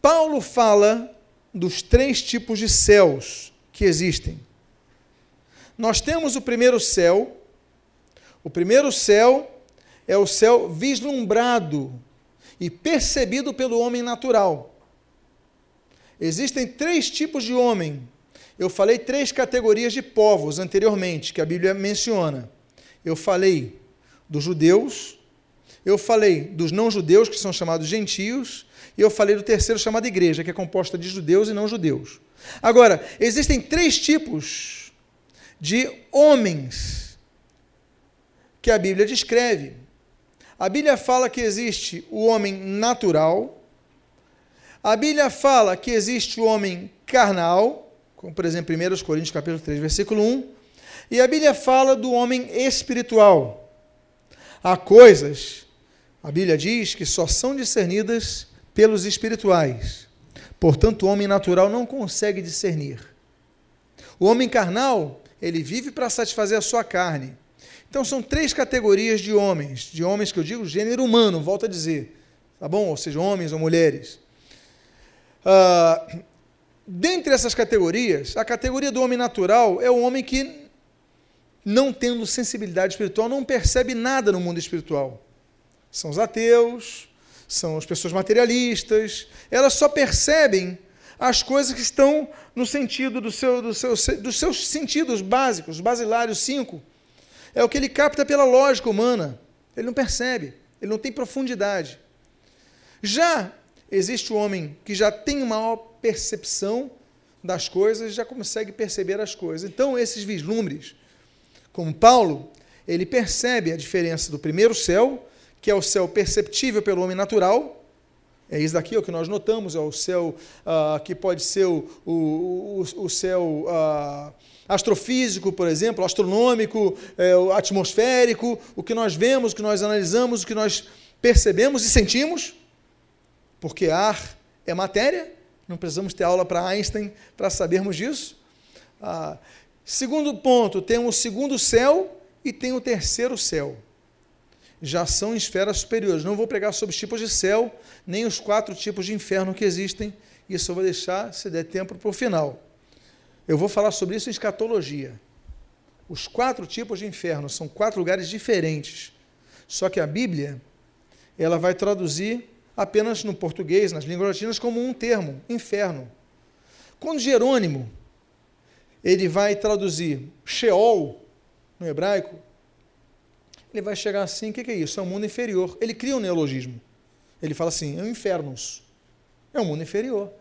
Paulo fala dos três tipos de céus que existem. Nós temos o primeiro céu, o primeiro céu é o céu vislumbrado e percebido pelo homem natural. Existem três tipos de homem. Eu falei três categorias de povos anteriormente, que a Bíblia menciona. Eu falei dos judeus, eu falei dos não-judeus, que são chamados gentios, e eu falei do terceiro chamado igreja, que é composta de judeus e não-judeus. Agora, existem três tipos de homens que a Bíblia descreve. A Bíblia fala que existe o homem natural, a Bíblia fala que existe o homem carnal, como por exemplo 1 Coríntios capítulo 3, versículo 1, e a Bíblia fala do homem espiritual. Há coisas, a Bíblia diz, que só são discernidas pelos espirituais. Portanto, o homem natural não consegue discernir. O homem carnal, ele vive para satisfazer a sua carne. Então são três categorias de homens, de homens que eu digo gênero humano, volto a dizer, tá bom? Ou seja, homens ou mulheres. Uh, dentre essas categorias, a categoria do homem natural é o homem que, não tendo sensibilidade espiritual, não percebe nada no mundo espiritual. São os ateus, são as pessoas materialistas, elas só percebem as coisas que estão no sentido do seu, do seu, dos seus sentidos básicos, basilários cinco é o que ele capta pela lógica humana. Ele não percebe, ele não tem profundidade. Já existe o homem que já tem uma maior percepção das coisas, já consegue perceber as coisas. Então, esses vislumbres, como Paulo, ele percebe a diferença do primeiro céu, que é o céu perceptível pelo homem natural, é isso daqui é o que nós notamos, é o céu uh, que pode ser o, o, o, o céu uh, astrofísico, por exemplo, astronômico, é, atmosférico, o que nós vemos, o que nós analisamos, o que nós percebemos e sentimos, porque ar é matéria, não precisamos ter aula para Einstein para sabermos disso. Ah, segundo ponto, tem o segundo céu e tem o terceiro céu. Já são esferas superiores. Não vou pregar sobre os tipos de céu, nem os quatro tipos de inferno que existem. Isso eu vou deixar, se der tempo, para o final. Eu vou falar sobre isso em escatologia. Os quatro tipos de inferno são quatro lugares diferentes. Só que a Bíblia, ela vai traduzir apenas no português, nas línguas latinas, como um termo, inferno. Quando Jerônimo, ele vai traduzir Sheol, no hebraico, ele vai chegar assim, o que é isso? É um mundo inferior. Ele cria um neologismo. Ele fala assim, é o infernos. É um mundo inferior.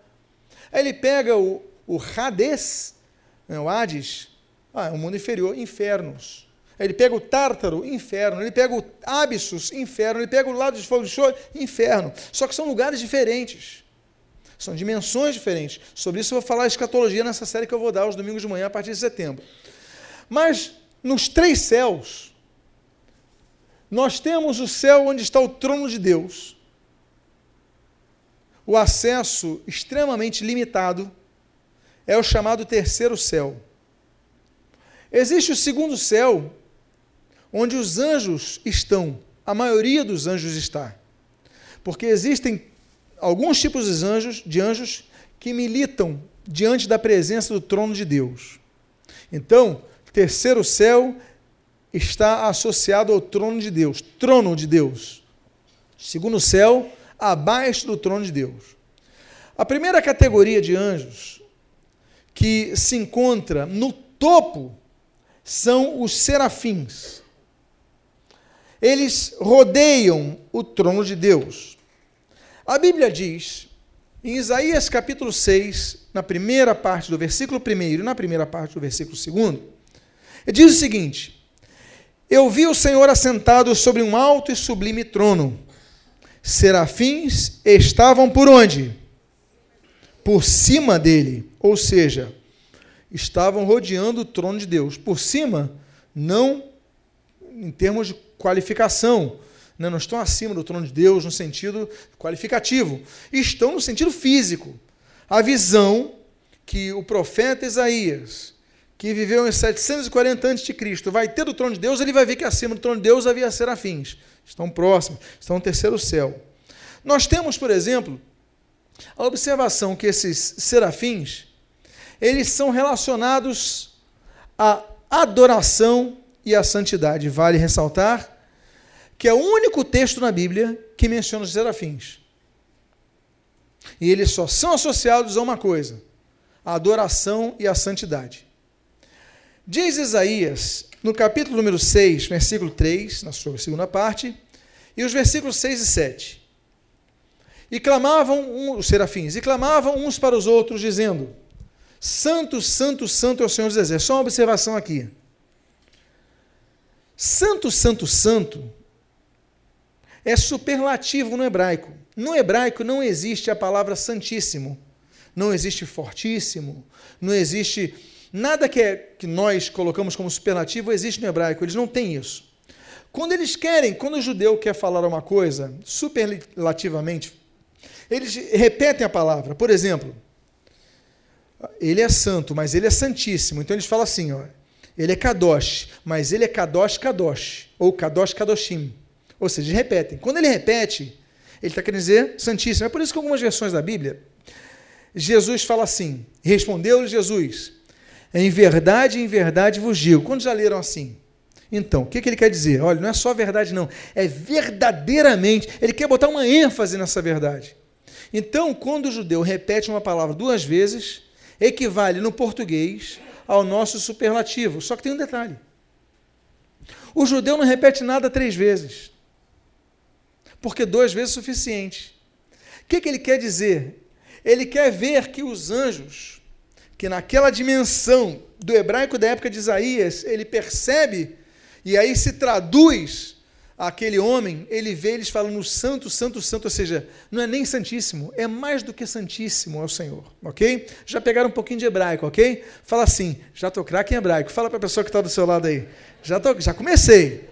Aí ele pega o, o Hades, né, o Hades, ah, é um mundo inferior, infernos. Ele pega o Tártaro, inferno. Ele pega o Abissus, inferno. Ele pega o lado de fogo de show, inferno. Só que são lugares diferentes. São dimensões diferentes. Sobre isso eu vou falar escatologia nessa série que eu vou dar aos domingos de manhã a partir de setembro. Mas nos três céus, nós temos o céu onde está o trono de Deus. O acesso extremamente limitado é o chamado terceiro céu. Existe o segundo céu, onde os anjos estão, a maioria dos anjos está. Porque existem alguns tipos de anjos, de anjos que militam diante da presença do trono de Deus. Então, terceiro céu está associado ao trono de Deus, trono de Deus. Segundo céu, abaixo do trono de Deus. A primeira categoria de anjos que se encontra no topo são os serafins. Eles rodeiam o trono de Deus. A Bíblia diz, em Isaías capítulo 6, na primeira parte do versículo 1 e na primeira parte do versículo 2, diz o seguinte: Eu vi o Senhor assentado sobre um alto e sublime trono. Serafins estavam por onde? Por cima dele, ou seja, estavam rodeando o trono de Deus. Por cima, não em termos de qualificação, né? não estão acima do trono de Deus no sentido qualificativo, estão no sentido físico. A visão que o profeta Isaías, que viveu em 740 a.C., vai ter do trono de Deus, ele vai ver que acima do trono de Deus havia serafins. Estão próximos, estão no terceiro céu. Nós temos, por exemplo, a observação que esses serafins, eles são relacionados à adoração e à santidade. Vale ressaltar que é o único texto na Bíblia que menciona os serafins. E eles só são associados a uma coisa: a adoração e a santidade. Diz Isaías, no capítulo número 6, versículo 3, na sua segunda parte, e os versículos 6 e 7. E clamavam os serafins, e clamavam uns para os outros, dizendo: Santo, Santo, Santo é o Senhor dos Exércitos. Só uma observação aqui. Santo, Santo, Santo é superlativo no hebraico. No hebraico não existe a palavra santíssimo, não existe fortíssimo, não existe nada que, é, que nós colocamos como superlativo existe no hebraico, eles não têm isso. Quando eles querem, quando o judeu quer falar uma coisa superlativamente, eles repetem a palavra. Por exemplo, ele é santo, mas ele é santíssimo. Então eles falam assim, ó, ele é kadosh, mas ele é kadosh kadosh, ou kadosh kadoshim. Ou seja, repetem. Quando ele repete, ele está querendo dizer Santíssimo. É por isso que algumas versões da Bíblia, Jesus fala assim: Respondeu-lhe Jesus, em verdade, em verdade vos digo. Quando já leram assim? Então, o que, que ele quer dizer? Olha, não é só verdade, não. É verdadeiramente. Ele quer botar uma ênfase nessa verdade. Então, quando o judeu repete uma palavra duas vezes, equivale no português ao nosso superlativo. Só que tem um detalhe. O judeu não repete nada três vezes porque duas vezes é suficiente. O que, que ele quer dizer? Ele quer ver que os anjos, que naquela dimensão do hebraico da época de Isaías, ele percebe e aí se traduz aquele homem, ele vê eles falando santo, santo, santo, ou seja, não é nem santíssimo, é mais do que santíssimo ao Senhor, ok? Já pegaram um pouquinho de hebraico, ok? Fala assim, já estou craque em hebraico, fala para a pessoa que está do seu lado aí, já, tô, já comecei,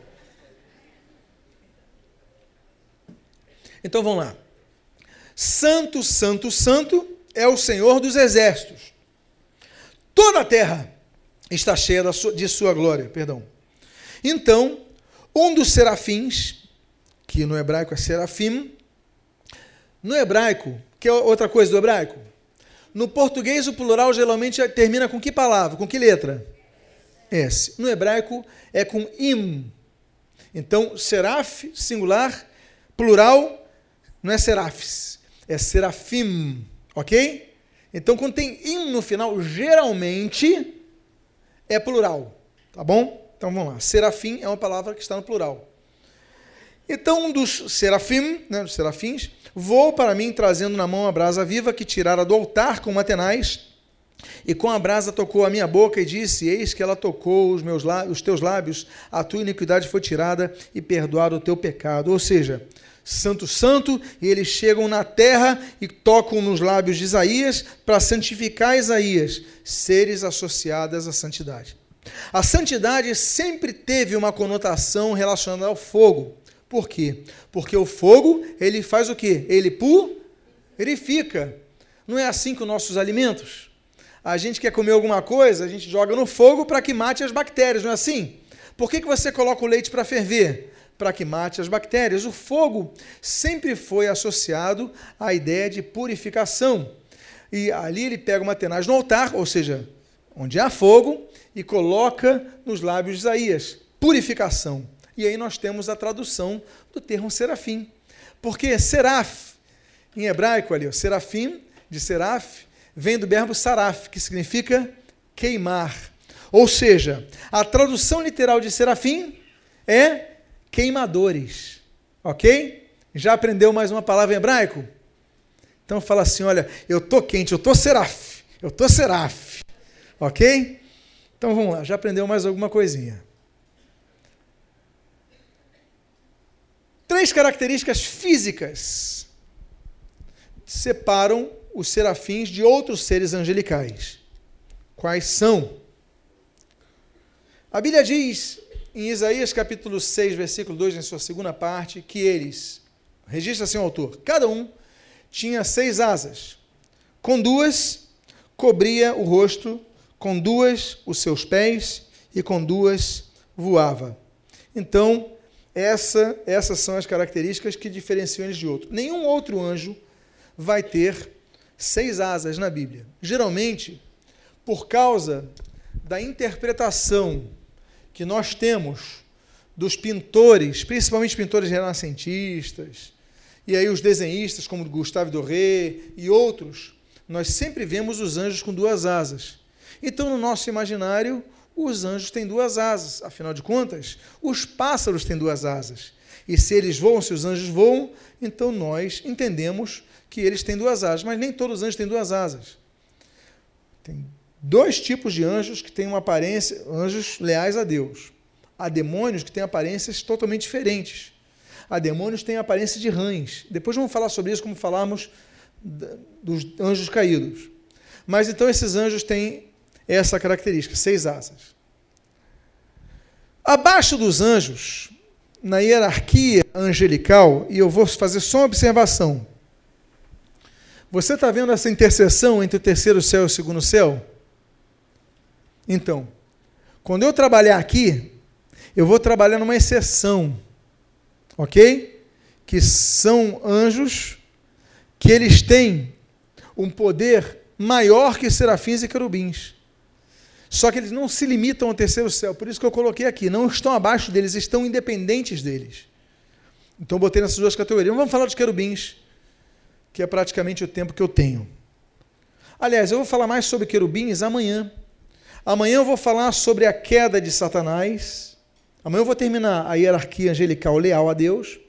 Então vamos lá. Santo, santo, santo é o Senhor dos exércitos. Toda a terra está cheia de sua glória, perdão. Então, um dos serafins, que no hebraico é serafim, no hebraico, que é outra coisa do hebraico, no português o plural geralmente termina com que palavra? Com que letra? S. No hebraico é com im. Então, seraf, singular, plural, não é serafes, é serafim, ok? Então, quando tem im no final, geralmente é plural, tá bom? Então vamos lá. Serafim é uma palavra que está no plural. Então, um dos serafim, né, dos serafins, voou para mim trazendo na mão a brasa viva que tirara do altar com matenais, e com a brasa tocou a minha boca e disse: Eis que ela tocou os, meus lábios, os teus lábios, a tua iniquidade foi tirada e perdoado o teu pecado. Ou seja, Santo, Santo, e eles chegam na terra e tocam nos lábios de Isaías para santificar Isaías, seres associadas à santidade. A santidade sempre teve uma conotação relacionada ao fogo. Por quê? Porque o fogo, ele faz o quê? Ele purifica. Não é assim com nossos alimentos? A gente quer comer alguma coisa, a gente joga no fogo para que mate as bactérias, não é assim? Por que, que você coloca o leite para ferver? Para que mate as bactérias. O fogo sempre foi associado à ideia de purificação. E ali ele pega uma tenaz no altar, ou seja, onde há fogo, e coloca nos lábios de Isaías, purificação. E aí nós temos a tradução do termo serafim. Porque seraf, em hebraico ali, ó, serafim, de seraf, vem do verbo saraf, que significa queimar. Ou seja, a tradução literal de serafim é queimadores. Ok? Já aprendeu mais uma palavra em hebraico? Então fala assim: olha, eu tô quente, eu tô seraf, eu tô seraf. Ok? Então vamos lá, já aprendeu mais alguma coisinha. Três características físicas separam os serafins de outros seres angelicais. Quais são? A Bíblia diz em Isaías capítulo 6, versículo 2, em sua segunda parte, que eles, registra assim o autor, cada um tinha seis asas. Com duas cobria o rosto, com duas os seus pés e com duas voava. Então, essa, essas são as características que diferenciam eles de outro. Nenhum outro anjo vai ter seis asas na Bíblia. Geralmente, por causa da interpretação que nós temos dos pintores, principalmente pintores renascentistas, e aí os desenhistas como Gustave Doré e outros, nós sempre vemos os anjos com duas asas. Então, no nosso imaginário, os anjos têm duas asas. Afinal de contas, os pássaros têm duas asas. E se eles voam, se os anjos voam, então nós entendemos que eles têm duas asas. Mas nem todos os anjos têm duas asas. Tem dois tipos de anjos que têm uma aparência, anjos leais a Deus. Há demônios que têm aparências totalmente diferentes. Há demônios que têm aparência de rães. Depois vamos falar sobre isso, como falarmos dos anjos caídos. Mas então esses anjos têm essa característica, seis asas. Abaixo dos anjos, na hierarquia angelical, e eu vou fazer só uma observação. Você está vendo essa interseção entre o terceiro céu e o segundo céu? Então, quando eu trabalhar aqui, eu vou trabalhar numa exceção, ok? Que são anjos que eles têm um poder maior que serafins e querubins. Só que eles não se limitam ao terceiro céu, por isso que eu coloquei aqui, não estão abaixo deles, estão independentes deles. Então eu botei nessas duas categorias. vamos falar dos querubins, que é praticamente o tempo que eu tenho. Aliás, eu vou falar mais sobre querubins amanhã. Amanhã eu vou falar sobre a queda de Satanás. Amanhã eu vou terminar a hierarquia angelical leal a Deus.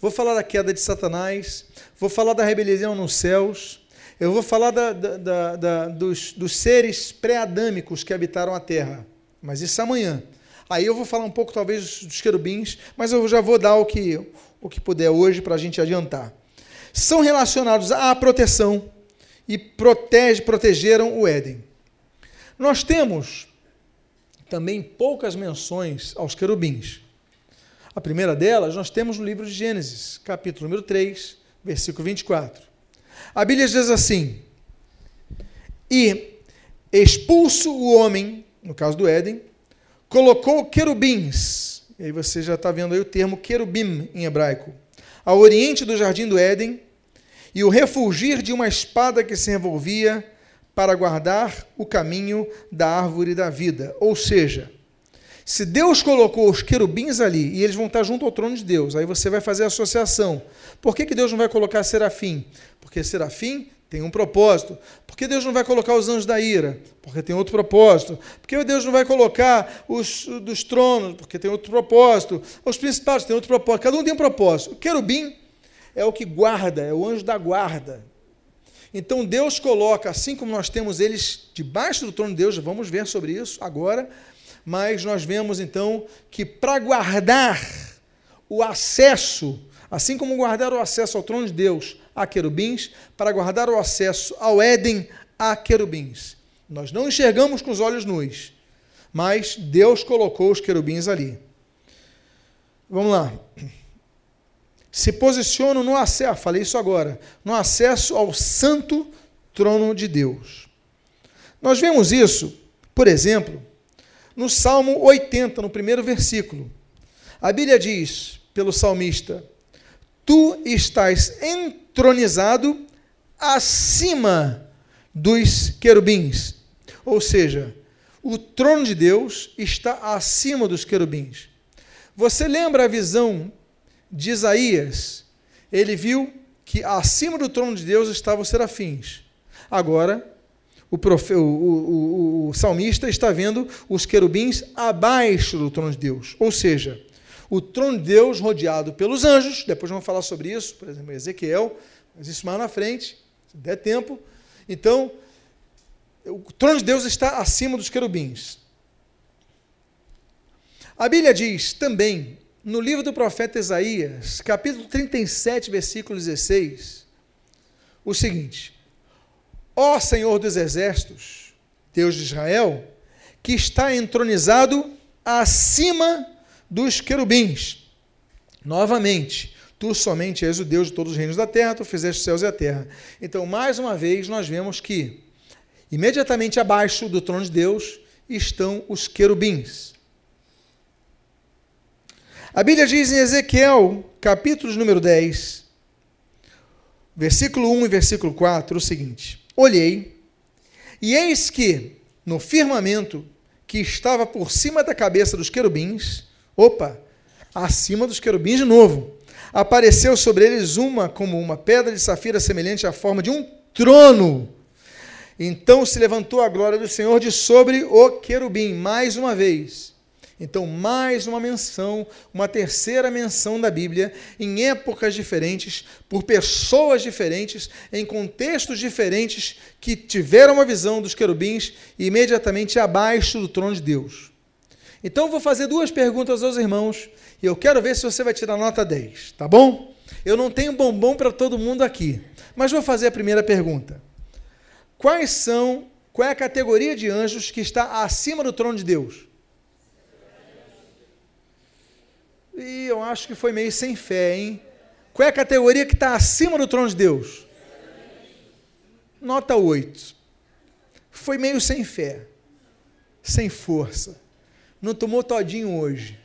Vou falar da queda de Satanás. Vou falar da rebelião nos céus. Eu vou falar da, da, da, dos, dos seres pré-adâmicos que habitaram a terra, mas isso amanhã. Aí eu vou falar um pouco, talvez, dos querubins, mas eu já vou dar o que, o que puder hoje para a gente adiantar. São relacionados à proteção e protege, protegeram o Éden. Nós temos também poucas menções aos querubins. A primeira delas nós temos no livro de Gênesis, capítulo número 3, versículo 24. A Bíblia diz assim: E expulso o homem, no caso do Éden, colocou querubins. E aí você já está vendo aí o termo querubim em hebraico. Ao oriente do jardim do Éden, e o refulgir de uma espada que se revolvia para guardar o caminho da árvore da vida. Ou seja, se Deus colocou os querubins ali e eles vão estar junto ao trono de Deus, aí você vai fazer a associação. Por que, que Deus não vai colocar serafim? Porque serafim tem um propósito. Por que Deus não vai colocar os anjos da ira? Porque tem outro propósito. Por que Deus não vai colocar os dos tronos? Porque tem outro propósito. Os principais têm outro propósito. Cada um tem um propósito. O querubim é o que guarda, é o anjo da guarda. Então Deus coloca, assim como nós temos eles debaixo do trono de Deus, vamos ver sobre isso agora, mas nós vemos então que para guardar o acesso, assim como guardar o acesso ao trono de Deus a querubins, para guardar o acesso ao Éden a querubins. Nós não enxergamos com os olhos nus, mas Deus colocou os querubins ali. Vamos lá. Se posicionam no acesso, falei isso agora, no acesso ao santo trono de Deus. Nós vemos isso, por exemplo, no Salmo 80, no primeiro versículo. A Bíblia diz, pelo salmista: Tu estás entronizado acima dos querubins. Ou seja, o trono de Deus está acima dos querubins. Você lembra a visão de Isaías? Ele viu que acima do trono de Deus estavam os serafins. Agora, o, profe, o, o, o, salmista está vendo os querubins abaixo do trono de Deus. Ou seja, o trono de Deus rodeado pelos anjos, depois vamos falar sobre isso, por exemplo, Ezequiel, mas isso mais na frente, se der tempo. Então, o trono de Deus está acima dos querubins. A Bíblia diz também, no livro do profeta Isaías, capítulo 37, versículo 16, o seguinte: Ó Senhor dos exércitos, Deus de Israel, que está entronizado acima dos querubins. Novamente, tu somente és o Deus de todos os reinos da terra, tu fizeste os céus e a terra. Então, mais uma vez, nós vemos que imediatamente abaixo do trono de Deus estão os querubins. A Bíblia diz em Ezequiel, capítulo número 10, versículo 1 e versículo 4, o seguinte: Olhei, e eis que no firmamento que estava por cima da cabeça dos querubins, opa, acima dos querubins de novo, apareceu sobre eles uma como uma pedra de safira semelhante à forma de um trono. Então se levantou a glória do Senhor de sobre o querubim, mais uma vez. Então, mais uma menção, uma terceira menção da Bíblia, em épocas diferentes, por pessoas diferentes, em contextos diferentes, que tiveram uma visão dos querubins imediatamente abaixo do trono de Deus. Então, eu vou fazer duas perguntas aos irmãos, e eu quero ver se você vai tirar nota 10, tá bom? Eu não tenho bombom para todo mundo aqui, mas vou fazer a primeira pergunta. Quais são, qual é a categoria de anjos que está acima do trono de Deus? E eu acho que foi meio sem fé, hein? Qual é a categoria que está acima do trono de Deus? Nota 8. Foi meio sem fé, sem força. Não tomou todinho hoje.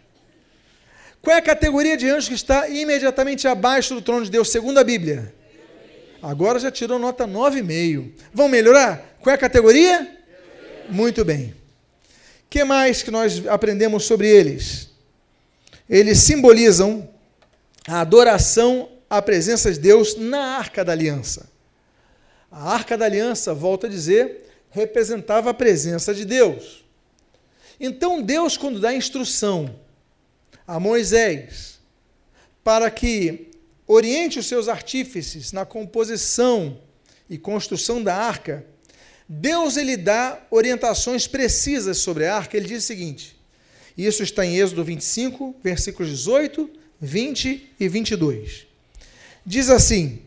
Qual é a categoria de anjo que está imediatamente abaixo do trono de Deus, segundo a Bíblia? Agora já tirou nota 9,5. Vão melhorar? Qual é a categoria? Muito bem. O que mais que nós aprendemos sobre eles? Eles simbolizam a adoração à presença de Deus na Arca da Aliança. A Arca da Aliança, volto a dizer, representava a presença de Deus. Então Deus, quando dá instrução a Moisés para que oriente os seus artífices na composição e construção da arca, Deus ele dá orientações precisas sobre a arca. Ele diz o seguinte: isso está em Êxodo 25, versículos 18, 20 e 22. Diz assim: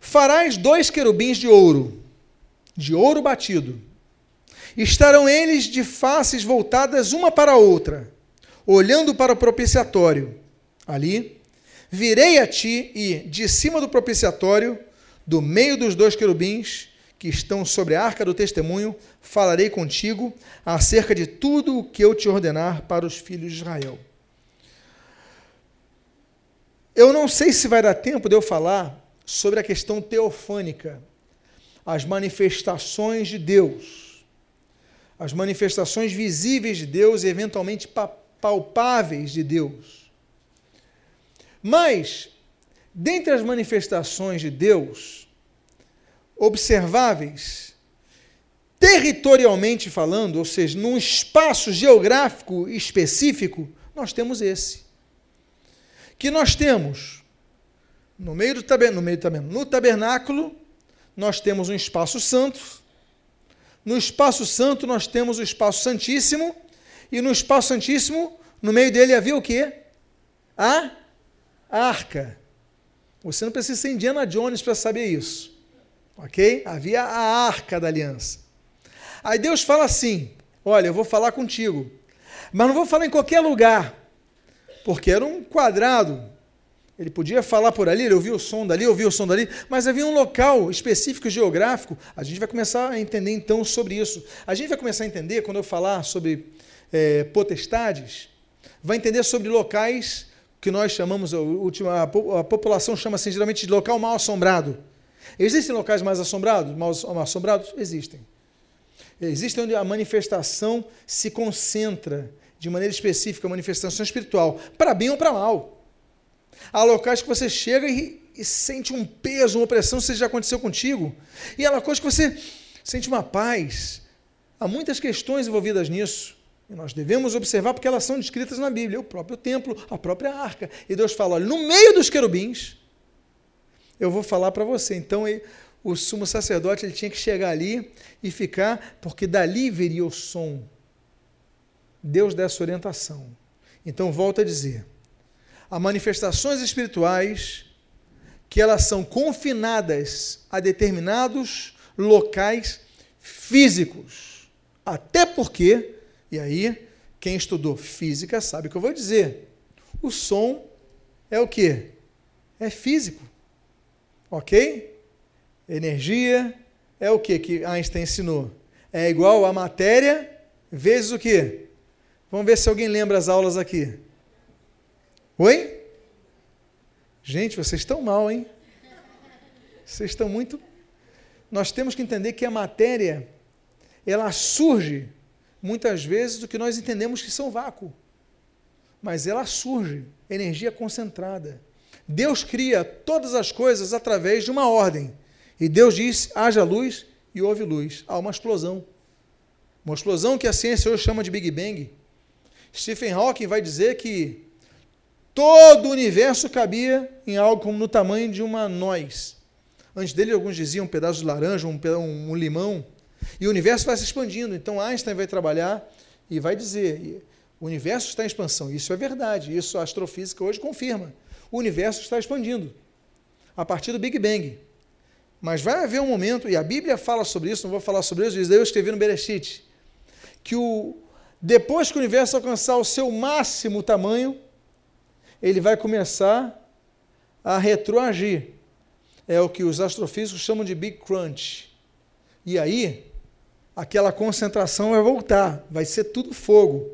Farás dois querubins de ouro, de ouro batido. Estarão eles de faces voltadas uma para a outra, olhando para o propiciatório. Ali, virei a ti e, de cima do propiciatório, do meio dos dois querubins, que estão sobre a arca do testemunho, falarei contigo acerca de tudo o que eu te ordenar para os filhos de Israel. Eu não sei se vai dar tempo de eu falar sobre a questão teofânica, as manifestações de Deus, as manifestações visíveis de Deus e eventualmente palpáveis de Deus. Mas, dentre as manifestações de Deus, observáveis, territorialmente falando, ou seja, num espaço geográfico específico, nós temos esse. Que nós temos no meio do tabernáculo, no, meio do no tabernáculo, nós temos um espaço santo. No espaço santo nós temos o espaço santíssimo e no espaço santíssimo, no meio dele havia o quê? A arca. Você não precisa ser Indiana Jones para saber isso. Ok? Havia a arca da aliança. Aí Deus fala assim: Olha, eu vou falar contigo, mas não vou falar em qualquer lugar, porque era um quadrado. Ele podia falar por ali, ele ouvia o som dali, ouvia o som dali, mas havia um local específico geográfico. A gente vai começar a entender então sobre isso. A gente vai começar a entender, quando eu falar sobre é, potestades, vai entender sobre locais que nós chamamos, a, a população chama assim, geralmente de local mal assombrado. Existem locais mais assombrados? Mais assombrados? Existem. Existem onde a manifestação se concentra de maneira específica, a manifestação espiritual, para bem ou para mal. Há locais que você chega e, e, sente um peso, uma opressão, se já aconteceu contigo. E há locais que você sente uma paz. Há muitas questões envolvidas nisso. E nós devemos observar porque elas são descritas na Bíblia. O próprio templo, a própria arca. E Deus fala: olha, no meio dos querubins, eu vou falar para você. Então, o sumo sacerdote ele tinha que chegar ali e ficar, porque dali viria o som. Deus dá essa orientação. Então, volto a dizer: há manifestações espirituais que elas são confinadas a determinados locais físicos. Até porque, e aí, quem estudou física sabe o que eu vou dizer. O som é o que? É físico. Ok? Energia é o que que Einstein ensinou? É igual a matéria vezes o que? Vamos ver se alguém lembra as aulas aqui. Oi? Gente, vocês estão mal, hein? Vocês estão muito. Nós temos que entender que a matéria, ela surge muitas vezes do que nós entendemos que são vácuo. Mas ela surge, energia concentrada. Deus cria todas as coisas através de uma ordem. E Deus diz: haja luz e houve luz. Há uma explosão. Uma explosão que a ciência hoje chama de Big Bang. Stephen Hawking vai dizer que todo o universo cabia em algo como no tamanho de uma noz. Antes dele, alguns diziam um pedaço de laranja, um, um, um limão. E o universo vai se expandindo. Então Einstein vai trabalhar e vai dizer: o universo está em expansão. Isso é verdade. Isso a astrofísica hoje confirma. O universo está expandindo a partir do Big Bang. Mas vai haver um momento, e a Bíblia fala sobre isso, não vou falar sobre isso, eu escrevi no Bereshit, que o, depois que o universo alcançar o seu máximo tamanho, ele vai começar a retroagir. É o que os astrofísicos chamam de Big Crunch. E aí, aquela concentração vai voltar, vai ser tudo fogo.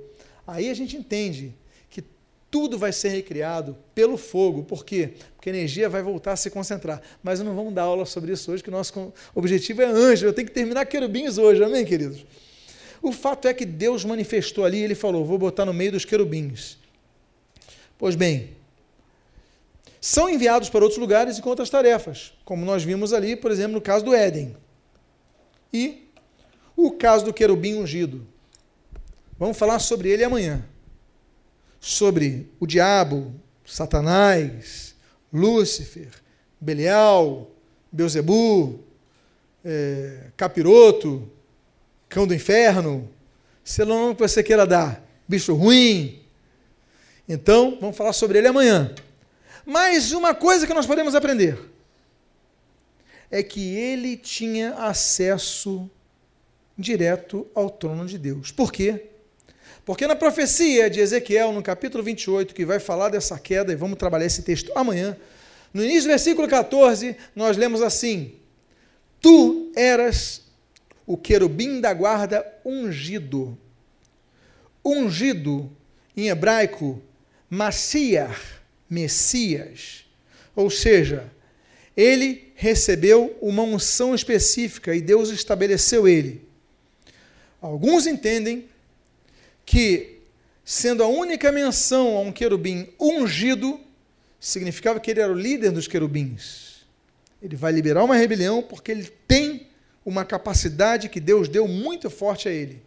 Aí a gente entende tudo vai ser recriado pelo fogo. Por quê? Porque a energia vai voltar a se concentrar. Mas não vamos dar aula sobre isso hoje, que o nosso objetivo é anjo. Eu tenho que terminar querubins hoje, amém, queridos? O fato é que Deus manifestou ali, ele falou: vou botar no meio dos querubins. Pois bem, são enviados para outros lugares e com outras tarefas, como nós vimos ali, por exemplo, no caso do Éden. E o caso do querubim ungido. Vamos falar sobre ele amanhã. Sobre o diabo, Satanás, Lúcifer, Belial, Beuzebu, é, Capiroto, Cão do Inferno, sei lá o que você queira dar, bicho ruim. Então, vamos falar sobre ele amanhã. Mas uma coisa que nós podemos aprender é que ele tinha acesso direto ao trono de Deus. Por quê? Porque na profecia de Ezequiel, no capítulo 28, que vai falar dessa queda, e vamos trabalhar esse texto amanhã, no início do versículo 14, nós lemos assim: Tu eras o querubim da guarda ungido. Ungido, em hebraico, Maciar, Messias. Ou seja, ele recebeu uma unção específica e Deus estabeleceu ele. Alguns entendem que, sendo a única menção a um querubim ungido, significava que ele era o líder dos querubins. Ele vai liberar uma rebelião porque ele tem uma capacidade que Deus deu muito forte a ele.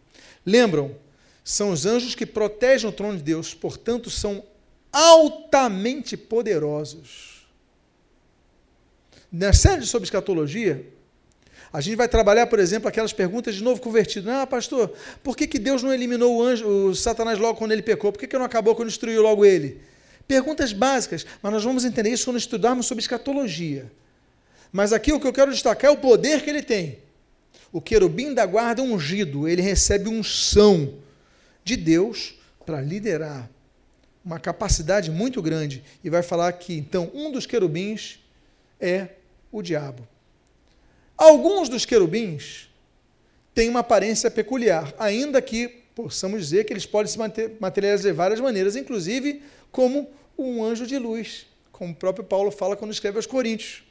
Lembram? São os anjos que protegem o trono de Deus, portanto, são altamente poderosos. Na série sobre escatologia, a gente vai trabalhar, por exemplo, aquelas perguntas de novo convertido. Ah, pastor, por que, que Deus não eliminou o, anjo, o Satanás logo quando ele pecou? Por que, que não acabou quando destruiu logo ele? Perguntas básicas, mas nós vamos entender isso quando estudarmos sobre escatologia. Mas aqui o que eu quero destacar é o poder que ele tem. O querubim da guarda ungido, ele recebe unção de Deus para liderar uma capacidade muito grande. E vai falar que, então, um dos querubins é o diabo. Alguns dos querubins têm uma aparência peculiar, ainda que possamos dizer que eles podem se materializar de várias maneiras, inclusive como um anjo de luz, como o próprio Paulo fala quando escreve aos Coríntios.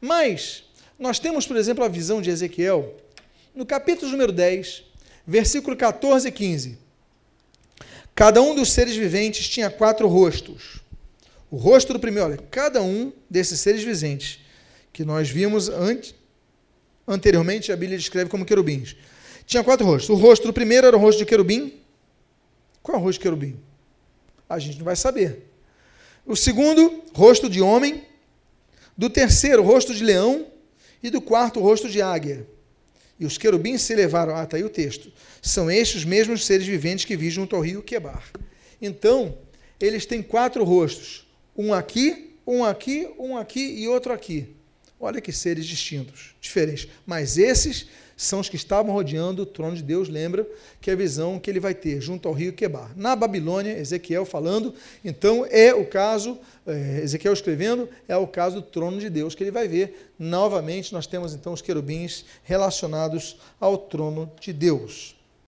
Mas nós temos, por exemplo, a visão de Ezequiel, no capítulo número 10, versículo 14 e 15. Cada um dos seres viventes tinha quatro rostos. O rosto do primeiro, olha, cada um desses seres viventes que nós vimos antes, anteriormente, a Bíblia descreve como querubins. Tinha quatro rostos. O rosto do primeiro era o rosto de querubim. Qual é o rosto de querubim? A gente não vai saber. O segundo, rosto de homem. Do terceiro, rosto de leão. E do quarto, rosto de águia. E os querubins se elevaram. Ah, está aí o texto. São estes os mesmos seres viventes que vivem junto ao rio Quebar. Então, eles têm quatro rostos: um aqui, um aqui, um aqui e outro aqui. Olha que seres distintos, diferentes. Mas esses são os que estavam rodeando o trono de Deus, lembra que é a visão que ele vai ter junto ao rio Quebar. Na Babilônia, Ezequiel falando, então é o caso, é, Ezequiel escrevendo, é o caso do trono de Deus que ele vai ver. Novamente, nós temos então os querubins relacionados ao trono de Deus.